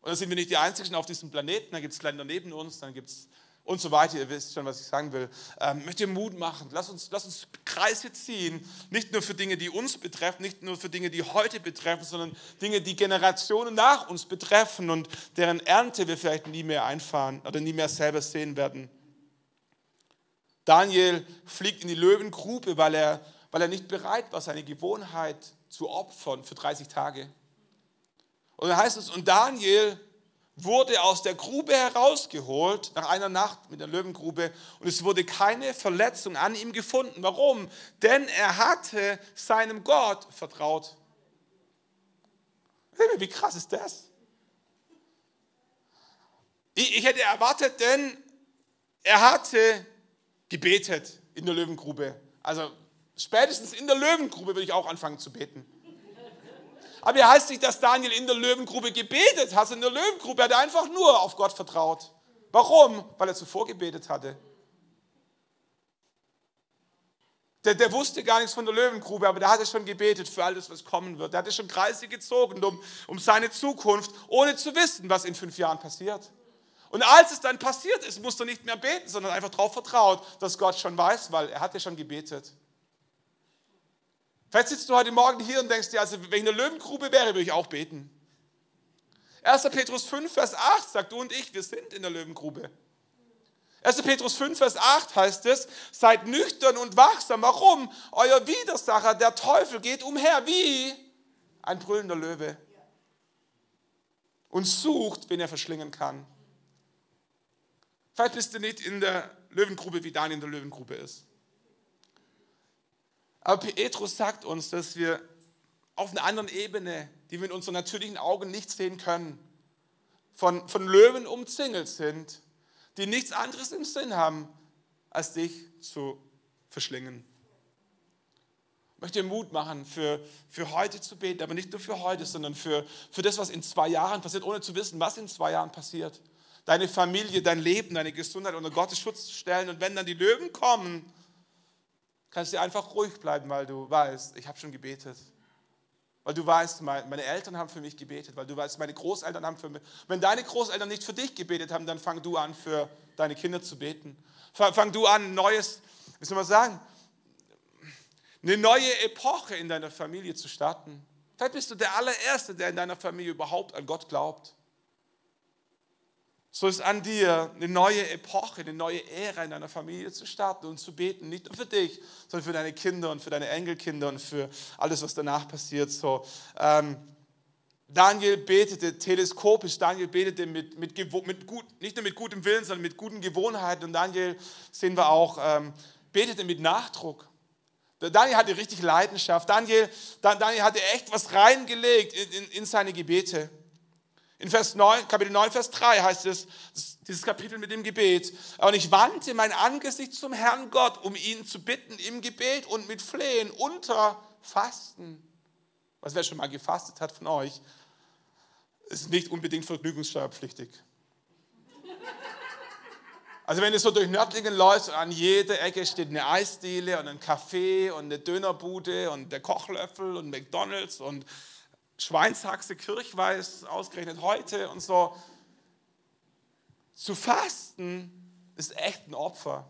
Und da sind wir nicht die Einzigen auf diesem Planeten, da gibt es Länder neben uns, dann gibt es und so weiter. Ihr wisst schon, was ich sagen will. Ähm, möchte ihr Mut machen. Lass uns, lass uns Kreise ziehen. Nicht nur für Dinge, die uns betreffen, nicht nur für Dinge, die heute betreffen, sondern Dinge, die Generationen nach uns betreffen und deren Ernte wir vielleicht nie mehr einfahren oder nie mehr selber sehen werden. Daniel fliegt in die Löwengrube, weil er, weil er nicht bereit war, seine Gewohnheit zu opfern für 30 Tage. Und dann heißt es, und Daniel wurde aus der Grube herausgeholt, nach einer Nacht mit der Löwengrube, und es wurde keine Verletzung an ihm gefunden. Warum? Denn er hatte seinem Gott vertraut. Wie krass ist das? Ich, hätte erwartet, denn er hatte gebetet in der Löwengrube. Also spätestens in der Löwengrube würde ich auch anfangen zu beten. Aber hier heißt nicht, dass Daniel in der Löwengrube gebetet hat. In der Löwengrube hat er einfach nur auf Gott vertraut. Warum? Weil er zuvor gebetet hatte. Der, der, wusste gar nichts von der Löwengrube, aber der hatte schon gebetet für alles, was kommen wird. Der hatte schon Kreise gezogen um, um seine Zukunft, ohne zu wissen, was in fünf Jahren passiert. Und als es dann passiert ist, musste er nicht mehr beten, sondern einfach darauf vertraut, dass Gott schon weiß, weil er hatte schon gebetet. Vielleicht sitzt du heute Morgen hier und denkst dir, also wenn ich in der Löwengrube wäre, würde ich auch beten. 1. Petrus 5, Vers 8 sagt, du und ich, wir sind in der Löwengrube. 1. Petrus 5, Vers 8 heißt es, seid nüchtern und wachsam. Warum? Euer Widersacher, der Teufel, geht umher wie ein brüllender Löwe und sucht, wen er verschlingen kann. Vielleicht bist du nicht in der Löwengrube, wie Daniel in der Löwengrube ist. Aber Petrus sagt uns, dass wir auf einer anderen Ebene, die wir in unseren natürlichen Augen nicht sehen können, von, von Löwen umzingelt sind, die nichts anderes im Sinn haben, als dich zu verschlingen. Ich möchte dir Mut machen, für, für heute zu beten, aber nicht nur für heute, sondern für, für das, was in zwei Jahren passiert, ohne zu wissen, was in zwei Jahren passiert. Deine Familie, dein Leben, deine Gesundheit unter Gottes Schutz zu stellen. Und wenn dann die Löwen kommen, kannst du einfach ruhig bleiben, weil du weißt, ich habe schon gebetet. Weil du weißt, meine Eltern haben für mich gebetet, weil du weißt, meine Großeltern haben für mich. Wenn deine Großeltern nicht für dich gebetet haben, dann fang du an, für deine Kinder zu beten. Fang du an, neues, wie soll man sagen, eine neue Epoche in deiner Familie zu starten. Vielleicht bist du der allererste, der in deiner Familie überhaupt an Gott glaubt so ist an dir, eine neue Epoche, eine neue Ära in deiner Familie zu starten und zu beten. Nicht nur für dich, sondern für deine Kinder und für deine Enkelkinder und für alles, was danach passiert. So, ähm, Daniel betete teleskopisch, Daniel betete mit, mit, mit gut, nicht nur mit gutem Willen, sondern mit guten Gewohnheiten. Und Daniel, sehen wir auch, ähm, betete mit Nachdruck. Daniel hatte richtig Leidenschaft. Daniel, Daniel hatte echt was reingelegt in, in, in seine Gebete. In Vers 9, Kapitel 9, Vers 3 heißt es, dieses Kapitel mit dem Gebet. Und ich wandte mein Angesicht zum Herrn Gott, um ihn zu bitten im Gebet und mit Flehen unter Fasten. Was wer schon mal gefastet hat von euch, ist nicht unbedingt vergnügungssteuerpflichtig. Also wenn du so durch Nördlingen läufst und an jeder Ecke steht eine Eisdiele und ein Café und eine Dönerbude und der Kochlöffel und McDonalds und Schweinshaxe Kirchweis ausgerechnet heute und so. Zu fasten ist echt ein Opfer.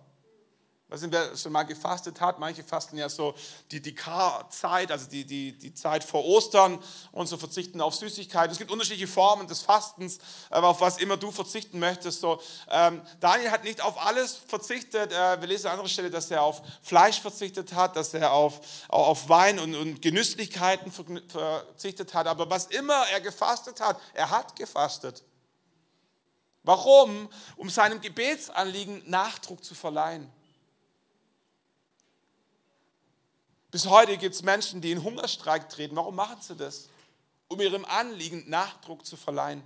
Weiß wer schon mal gefastet hat, manche fasten ja so die, die Karzeit, also die, die, die Zeit vor Ostern und so verzichten auf Süßigkeiten. Es gibt unterschiedliche Formen des Fastens, aber auf was immer du verzichten möchtest. So, ähm, Daniel hat nicht auf alles verzichtet. Äh, wir lesen an anderer Stelle, dass er auf Fleisch verzichtet hat, dass er auf, auf Wein und, und Genüsslichkeiten verzichtet hat. Aber was immer er gefastet hat, er hat gefastet. Warum? Um seinem Gebetsanliegen Nachdruck zu verleihen. Bis heute gibt es Menschen, die in Hungerstreik treten. Warum machen sie das? Um ihrem Anliegen Nachdruck zu verleihen.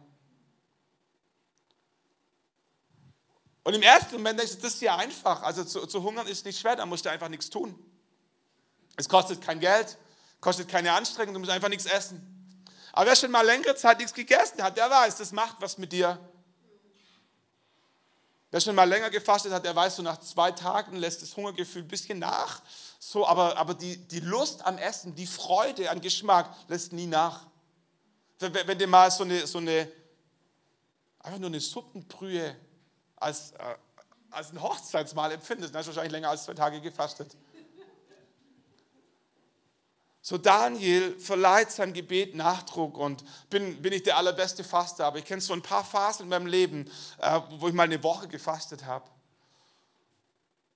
Und im ersten Moment denkst du, das ist ja einfach. Also zu, zu hungern ist nicht schwer, da musst du einfach nichts tun. Es kostet kein Geld, kostet keine Anstrengung, du musst einfach nichts essen. Aber wer schon mal längere Zeit nichts gegessen hat, der weiß, das macht was mit dir. Wer schon mal länger gefastet hat, der weiß, so nach zwei Tagen lässt das Hungergefühl ein bisschen nach. So, aber, aber die, die Lust am Essen, die Freude an Geschmack lässt nie nach. Wenn, wenn du mal so eine, so eine, einfach nur eine Suppenbrühe als, äh, als ein Hochzeitsmahl empfindest, dann hast du wahrscheinlich länger als zwei Tage gefastet. So Daniel verleiht sein Gebet Nachdruck und bin, bin ich der allerbeste Faster, aber ich kenne so ein paar Phasen in meinem Leben, äh, wo ich mal eine Woche gefastet habe.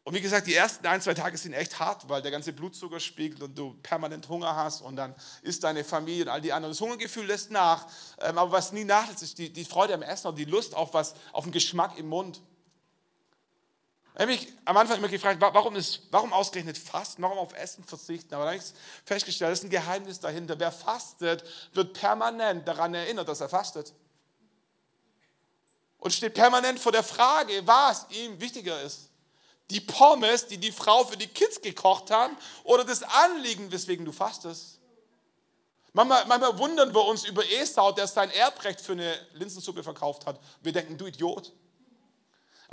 Und wie gesagt, die ersten ein, zwei Tage sind echt hart, weil der ganze Blutzucker spiegelt und du permanent Hunger hast und dann ist deine Familie und all die anderen. Das Hungergefühl lässt nach, ähm, aber was nie nachlässt, ist die, die Freude am Essen und die Lust auf was, auf den Geschmack im Mund. Ich habe mich am Anfang immer gefragt, warum, ist, warum ausgerechnet fasten, warum auf Essen verzichten. Aber dann habe ich festgestellt, es ist ein Geheimnis dahinter. Wer fastet, wird permanent daran erinnert, dass er fastet. Und steht permanent vor der Frage, was ihm wichtiger ist die Pommes, die die Frau für die Kids gekocht hat, oder das Anliegen, weswegen du fastest. Manchmal, manchmal wundern wir uns über Esau, der sein Erbrecht für eine Linsensuppe verkauft hat. Wir denken, du Idiot.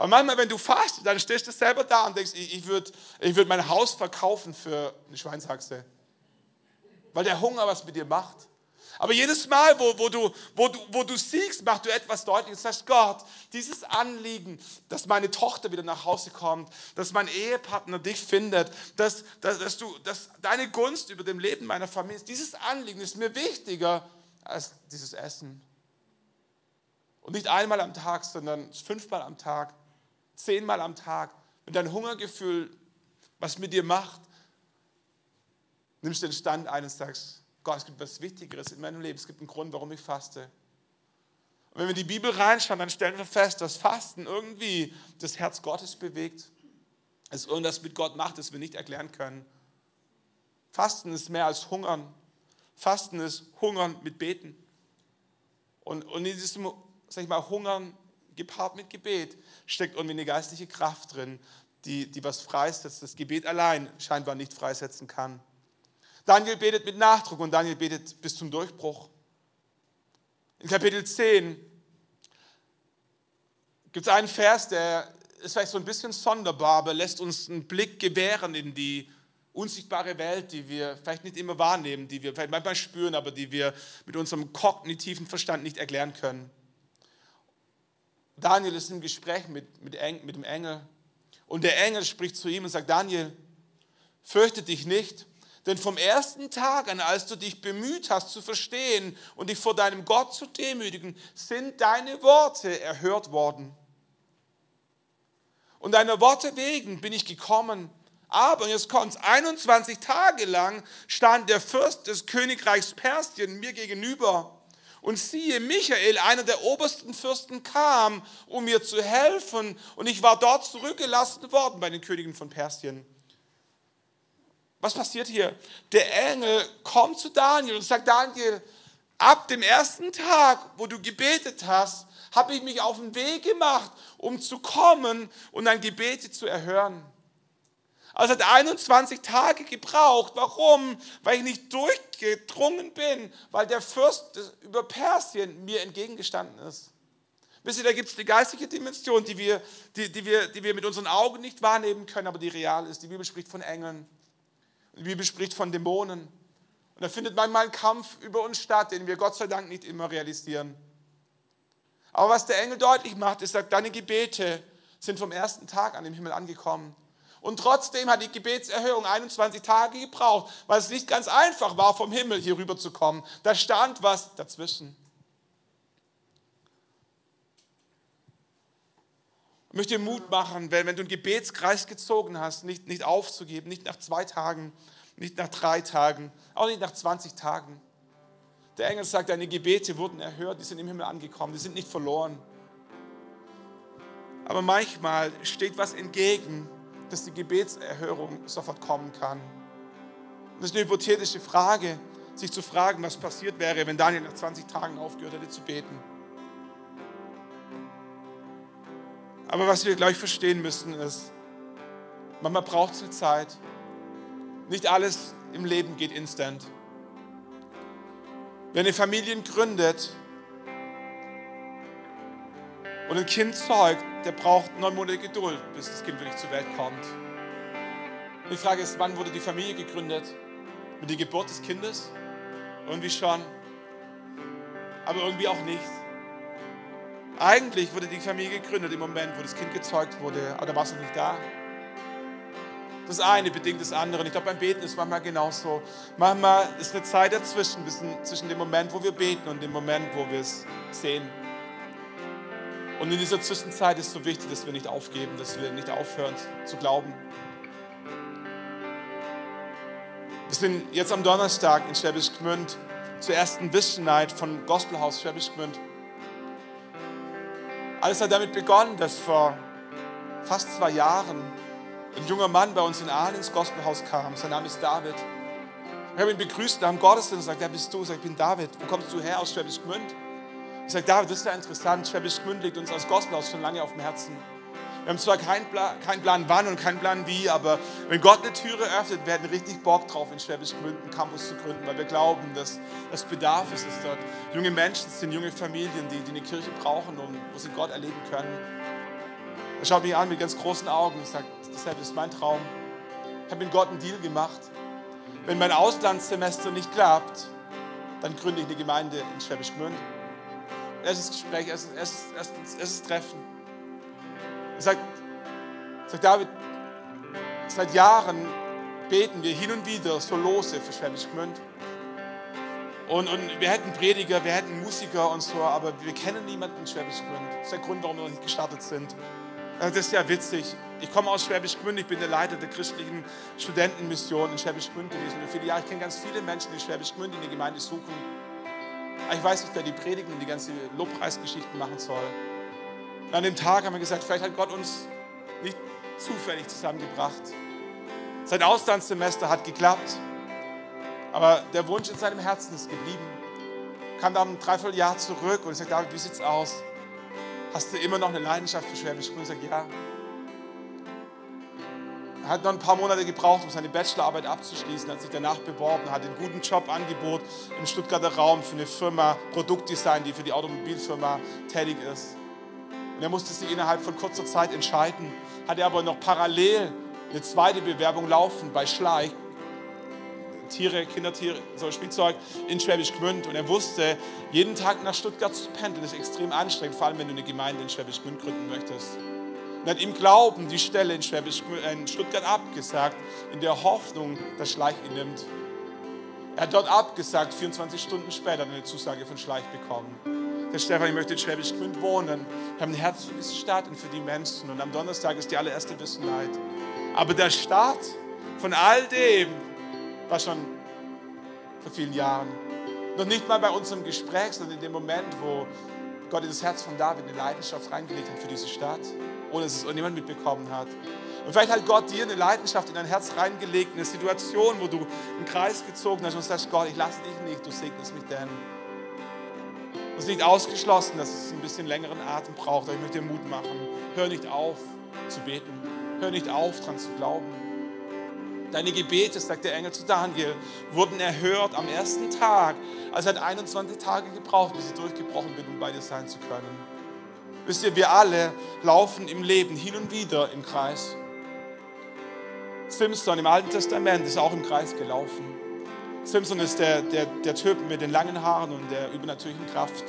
Aber manchmal, wenn du fastest, dann stehst du selber da und denkst, ich, ich würde ich würd mein Haus verkaufen für eine Schweinshaxe. Weil der Hunger was mit dir macht. Aber jedes Mal, wo, wo, du, wo, du, wo du siegst, machst du etwas deutlich und sagst, Gott, dieses Anliegen, dass meine Tochter wieder nach Hause kommt, dass mein Ehepartner dich findet, dass, dass, dass, du, dass deine Gunst über dem Leben meiner Familie ist, dieses Anliegen ist mir wichtiger als dieses Essen. Und nicht einmal am Tag, sondern fünfmal am Tag, zehnmal am Tag. Wenn dein Hungergefühl was mit dir macht, nimmst du den Stand ein und sagst, Gott, es gibt was Wichtigeres in meinem Leben. Es gibt einen Grund, warum ich faste. Und wenn wir die Bibel reinschauen, dann stellen wir fest, dass Fasten irgendwie das Herz Gottes bewegt. Es irgendwas mit Gott macht, das wir nicht erklären können. Fasten ist mehr als Hungern. Fasten ist Hungern mit Beten. Und, und in diesem, sag ich mal, Hungern gepaart mit Gebet steckt irgendwie eine geistliche Kraft drin, die, die was freisetzt, das Gebet allein scheinbar nicht freisetzen kann. Daniel betet mit Nachdruck und Daniel betet bis zum Durchbruch. In Kapitel 10 gibt es einen Vers, der ist vielleicht so ein bisschen sonderbar, aber lässt uns einen Blick gewähren in die unsichtbare Welt, die wir vielleicht nicht immer wahrnehmen, die wir vielleicht manchmal spüren, aber die wir mit unserem kognitiven Verstand nicht erklären können. Daniel ist im Gespräch mit, mit, mit dem Engel und der Engel spricht zu ihm und sagt, Daniel, fürchte dich nicht, denn vom ersten Tag an, als du dich bemüht hast zu verstehen und dich vor deinem Gott zu demütigen, sind deine Worte erhört worden. Und deiner Worte wegen bin ich gekommen. Aber, und jetzt kommt 21 Tage lang stand der Fürst des Königreichs Persien mir gegenüber. Und siehe, Michael, einer der obersten Fürsten, kam, um mir zu helfen. Und ich war dort zurückgelassen worden bei den Königen von Persien. Was passiert hier? Der Engel kommt zu Daniel und sagt, Daniel, ab dem ersten Tag, wo du gebetet hast, habe ich mich auf den Weg gemacht, um zu kommen und dein Gebete zu erhören. Also hat 21 Tage gebraucht. Warum? Weil ich nicht durchgedrungen bin, weil der Fürst über Persien mir entgegengestanden ist. Wisst ihr, da gibt es die geistige Dimension, die wir, die, die, wir, die wir mit unseren Augen nicht wahrnehmen können, aber die real ist. Die Bibel spricht von Engeln. Die Bibel spricht von Dämonen. Und da findet manchmal ein Kampf über uns statt, den wir Gott sei Dank nicht immer realisieren. Aber was der Engel deutlich macht, ist, sagt, deine Gebete sind vom ersten Tag an dem Himmel angekommen. Und trotzdem hat die Gebetserhöhung 21 Tage gebraucht, weil es nicht ganz einfach war, vom Himmel hier rüber zu kommen. Da stand was dazwischen. Ich möchte dir Mut machen, wenn, wenn du einen Gebetskreis gezogen hast, nicht, nicht aufzugeben, nicht nach zwei Tagen, nicht nach drei Tagen, auch nicht nach 20 Tagen. Der Engel sagt, deine Gebete wurden erhört, die sind im Himmel angekommen, die sind nicht verloren. Aber manchmal steht was entgegen, dass die Gebetserhörung sofort kommen kann. Das ist eine hypothetische Frage, sich zu fragen, was passiert wäre, wenn Daniel nach 20 Tagen aufgehört hätte zu beten. Aber was wir gleich verstehen müssen ist, manchmal braucht es eine Zeit. Nicht alles im Leben geht instant. Wenn ihr Familien gründet und ein Kind zeugt, der braucht neun Monate Geduld, bis das Kind wirklich zur Welt kommt. Die Frage ist, wann wurde die Familie gegründet? Mit der Geburt des Kindes? Irgendwie schon, aber irgendwie auch nicht. Eigentlich wurde die Familie gegründet im Moment, wo das Kind gezeugt wurde, aber da war es noch nicht da. Das eine bedingt das andere. Ich glaube, beim Beten ist manchmal genauso. Manchmal ist eine Zeit dazwischen, zwischen dem Moment, wo wir beten und dem Moment, wo wir es sehen. Und in dieser Zwischenzeit ist es so wichtig, dass wir nicht aufgeben, dass wir nicht aufhören zu glauben. Wir sind jetzt am Donnerstag in Schwäbisch Gmünd zur ersten Vision Night von Gospelhaus Schwäbisch Gmünd. Alles hat damit begonnen, dass vor fast zwei Jahren ein junger Mann bei uns in Aalen ins Gospelhaus kam. Sein Name ist David. Ich habe ihn begrüßt dem Gottesdienst und gesagt, wer bist du? Ich sage, ich bin David. Wo kommst du her? Aus Schwäbisch Gmünd. Ich sage, David, das ist ja interessant. Schwäbisch Gmünd liegt uns als Gospelhaus schon lange auf dem Herzen. Wir haben zwar keinen Plan, kein Plan wann und keinen Plan wie, aber wenn Gott eine Türe öffnet, wir hätten richtig Bock drauf, in Schwäbisch Gmünd einen Campus zu gründen, weil wir glauben, dass das Bedarf ist, dass dort junge Menschen sind, junge Familien, die, die eine Kirche brauchen und wo sie Gott erleben können. Er schaut mich an mit ganz großen Augen und sagt, deshalb ist mein Traum. Ich habe mit Gott einen Deal gemacht. Wenn mein Auslandssemester nicht klappt, dann gründe ich eine Gemeinde in Schwäbisch Gmünd. Erstes Gespräch, erstes, erstes, erstes, erstes Treffen. Er sagt, sagt David, seit Jahren beten wir hin und wieder so Lose für Schwäbisch Gmünd. Und, und wir hätten Prediger, wir hätten Musiker und so, aber wir kennen niemanden in Schwäbisch Gmünd. Das ist der Grund, warum wir noch nicht gestartet sind. Das ist ja witzig. Ich komme aus Schwäbisch Gmünd, ich bin der Leiter der christlichen Studentenmission in Schwäbisch Gmünd gewesen. Ich kenne ganz viele Menschen, die Schwäbisch Gmünd in die Gemeinde suchen. Aber ich weiß nicht, wer die Predigen und die ganze Lobpreisgeschichten machen soll. Und an dem Tag haben wir gesagt, vielleicht hat Gott uns nicht zufällig zusammengebracht. Sein Auslandssemester hat geklappt, aber der Wunsch in seinem Herzen ist geblieben. Kam dann ein Dreivierteljahr zurück und ich sagte, David, wie sieht's aus? Hast du immer noch eine Leidenschaft für Schwäbisch Gmünd? Ich sage, ja. Er hat noch ein paar Monate gebraucht, um seine Bachelorarbeit abzuschließen, hat sich danach beworben, hat einen guten Jobangebot im Stuttgarter Raum für eine Firma Produktdesign, die für die Automobilfirma tätig ist. Und er musste sich innerhalb von kurzer Zeit entscheiden, hatte aber noch parallel eine zweite Bewerbung laufen bei Schleich, Tiere, Kindertiere, so Spielzeug in Schwäbisch Gmünd. Und er wusste, jeden Tag nach Stuttgart zu pendeln ist extrem anstrengend, vor allem wenn du eine Gemeinde in Schwäbisch Gmünd gründen möchtest. Und hat im Glauben die Stelle in, Schwäbisch, äh, in Stuttgart abgesagt, in der Hoffnung, dass Schleich ihn nimmt. Er hat dort abgesagt, 24 Stunden später eine Zusage von Schleich bekommen. Der Stefan, ich möchte in Schwäbisch Gmünd wohnen. Wir haben ein Herz für diese Stadt und für die Menschen. Und am Donnerstag ist die allererste Wissenheit. Aber der Start von all dem, war schon vor vielen Jahren. Noch nicht mal bei unserem Gespräch, sondern in dem Moment, wo Gott in das Herz von David eine Leidenschaft reingelegt hat für diese Stadt, ohne dass es irgendjemand mitbekommen hat. Und vielleicht hat Gott dir eine Leidenschaft in dein Herz reingelegt, eine Situation, wo du einen Kreis gezogen hast und sagst, Gott, ich lasse dich nicht, du segnest mich denn. Es ist nicht ausgeschlossen, dass es ein bisschen längeren Atem braucht, aber ich möchte dir Mut machen. Hör nicht auf zu beten. Hör nicht auf, daran zu glauben. Deine Gebete, sagt der Engel zu Daniel, wurden erhört am ersten Tag. Also hat 21 Tage gebraucht, bis ich durchgebrochen bin, um bei dir sein zu können. Wisst ihr, wir alle laufen im Leben hin und wieder im Kreis. Simpson im Alten Testament ist auch im Kreis gelaufen. Simpson ist der, der, der Typ mit den langen Haaren und der übernatürlichen Kraft.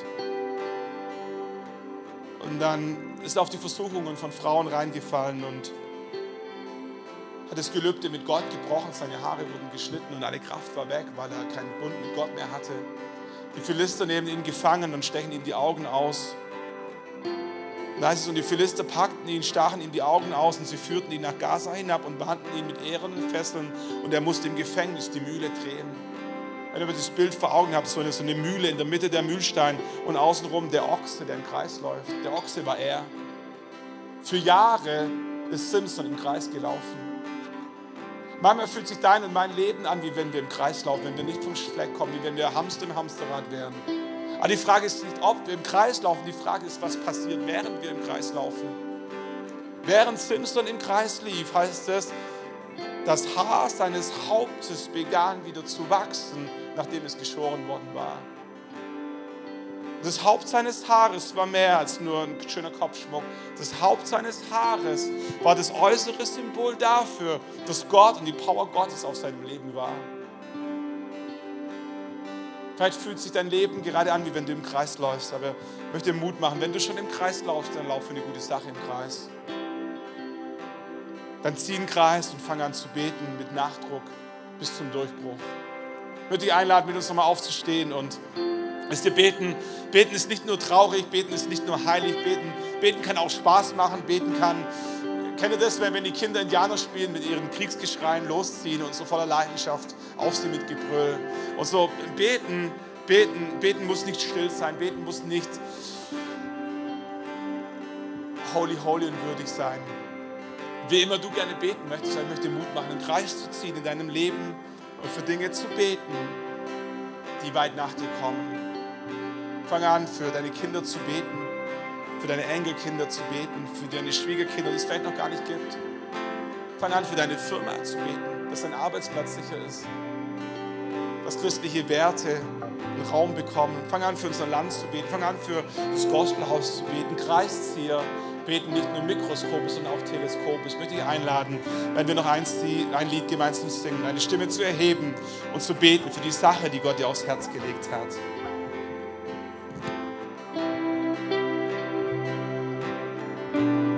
Und dann ist er auf die Versuchungen von Frauen reingefallen und hat das Gelübde mit Gott gebrochen. Seine Haare wurden geschnitten und alle Kraft war weg, weil er keinen Bund mit Gott mehr hatte. Die Philister nehmen ihn gefangen und stechen ihm die Augen aus. Und heißt es, und die Philister packten ihn, stachen ihm die Augen aus und sie führten ihn nach Gaza hinab und banden ihn mit ehernen Fesseln und er musste im Gefängnis die Mühle drehen. Wenn ihr das Bild vor Augen habt, so eine, so eine Mühle in der Mitte der Mühlstein und außenrum der Ochse, der im Kreis läuft. Der Ochse war er. Für Jahre ist Simpson im Kreis gelaufen. Manchmal fühlt sich dein und mein Leben an, wie wenn wir im Kreis laufen, wenn wir nicht vom Fleck kommen, wie wenn wir Hamster im Hamsterrad wären. Aber die Frage ist nicht, ob wir im Kreis laufen, die Frage ist, was passiert, während wir im Kreis laufen. Während Simpson im Kreis lief, heißt es, das Haar seines Hauptes begann wieder zu wachsen, nachdem es geschoren worden war. Das Haupt seines Haares war mehr als nur ein schöner Kopfschmuck. Das Haupt seines Haares war das äußere Symbol dafür, dass Gott und die Power Gottes auf seinem Leben war. Vielleicht fühlt sich dein Leben gerade an, wie wenn du im Kreis läufst, aber ich möchte dir Mut machen. Wenn du schon im Kreis laufst, dann lauf für eine gute Sache im Kreis. Dann zieh einen Kreis und fang an zu beten mit Nachdruck bis zum Durchbruch. Ich würde dich einladen, mit uns nochmal aufzustehen und Wisst ihr, beten, beten ist nicht nur traurig, beten ist nicht nur heilig, beten, beten kann auch Spaß machen, beten kann. Kennt ihr das, wenn, wenn die Kinder Indianer spielen, mit ihren Kriegsgeschreien losziehen und so voller Leidenschaft auf sie mit Gebrüll. Und so beten, beten, beten muss nicht still sein, beten muss nicht holy, holy und würdig sein. Wie immer du gerne beten möchtest, ich möchte Mut machen, einen Kreis zu ziehen in deinem Leben und für Dinge zu beten, die weit nach dir kommen. Fang an, für deine Kinder zu beten, für deine Enkelkinder zu beten, für deine Schwiegerkinder, die es vielleicht noch gar nicht gibt. Fang an, für deine Firma zu beten, dass dein Arbeitsplatz sicher ist, dass christliche Werte einen Raum bekommen. Fang an, für unser Land zu beten. Fang an, für das Gospelhaus zu beten. Kreiszieher beten nicht nur Mikroskopes, sondern auch Teleskopes. Ich möchte dich einladen, wenn wir noch eins, ein Lied gemeinsam singen, eine Stimme zu erheben und zu beten für die Sache, die Gott dir aufs Herz gelegt hat.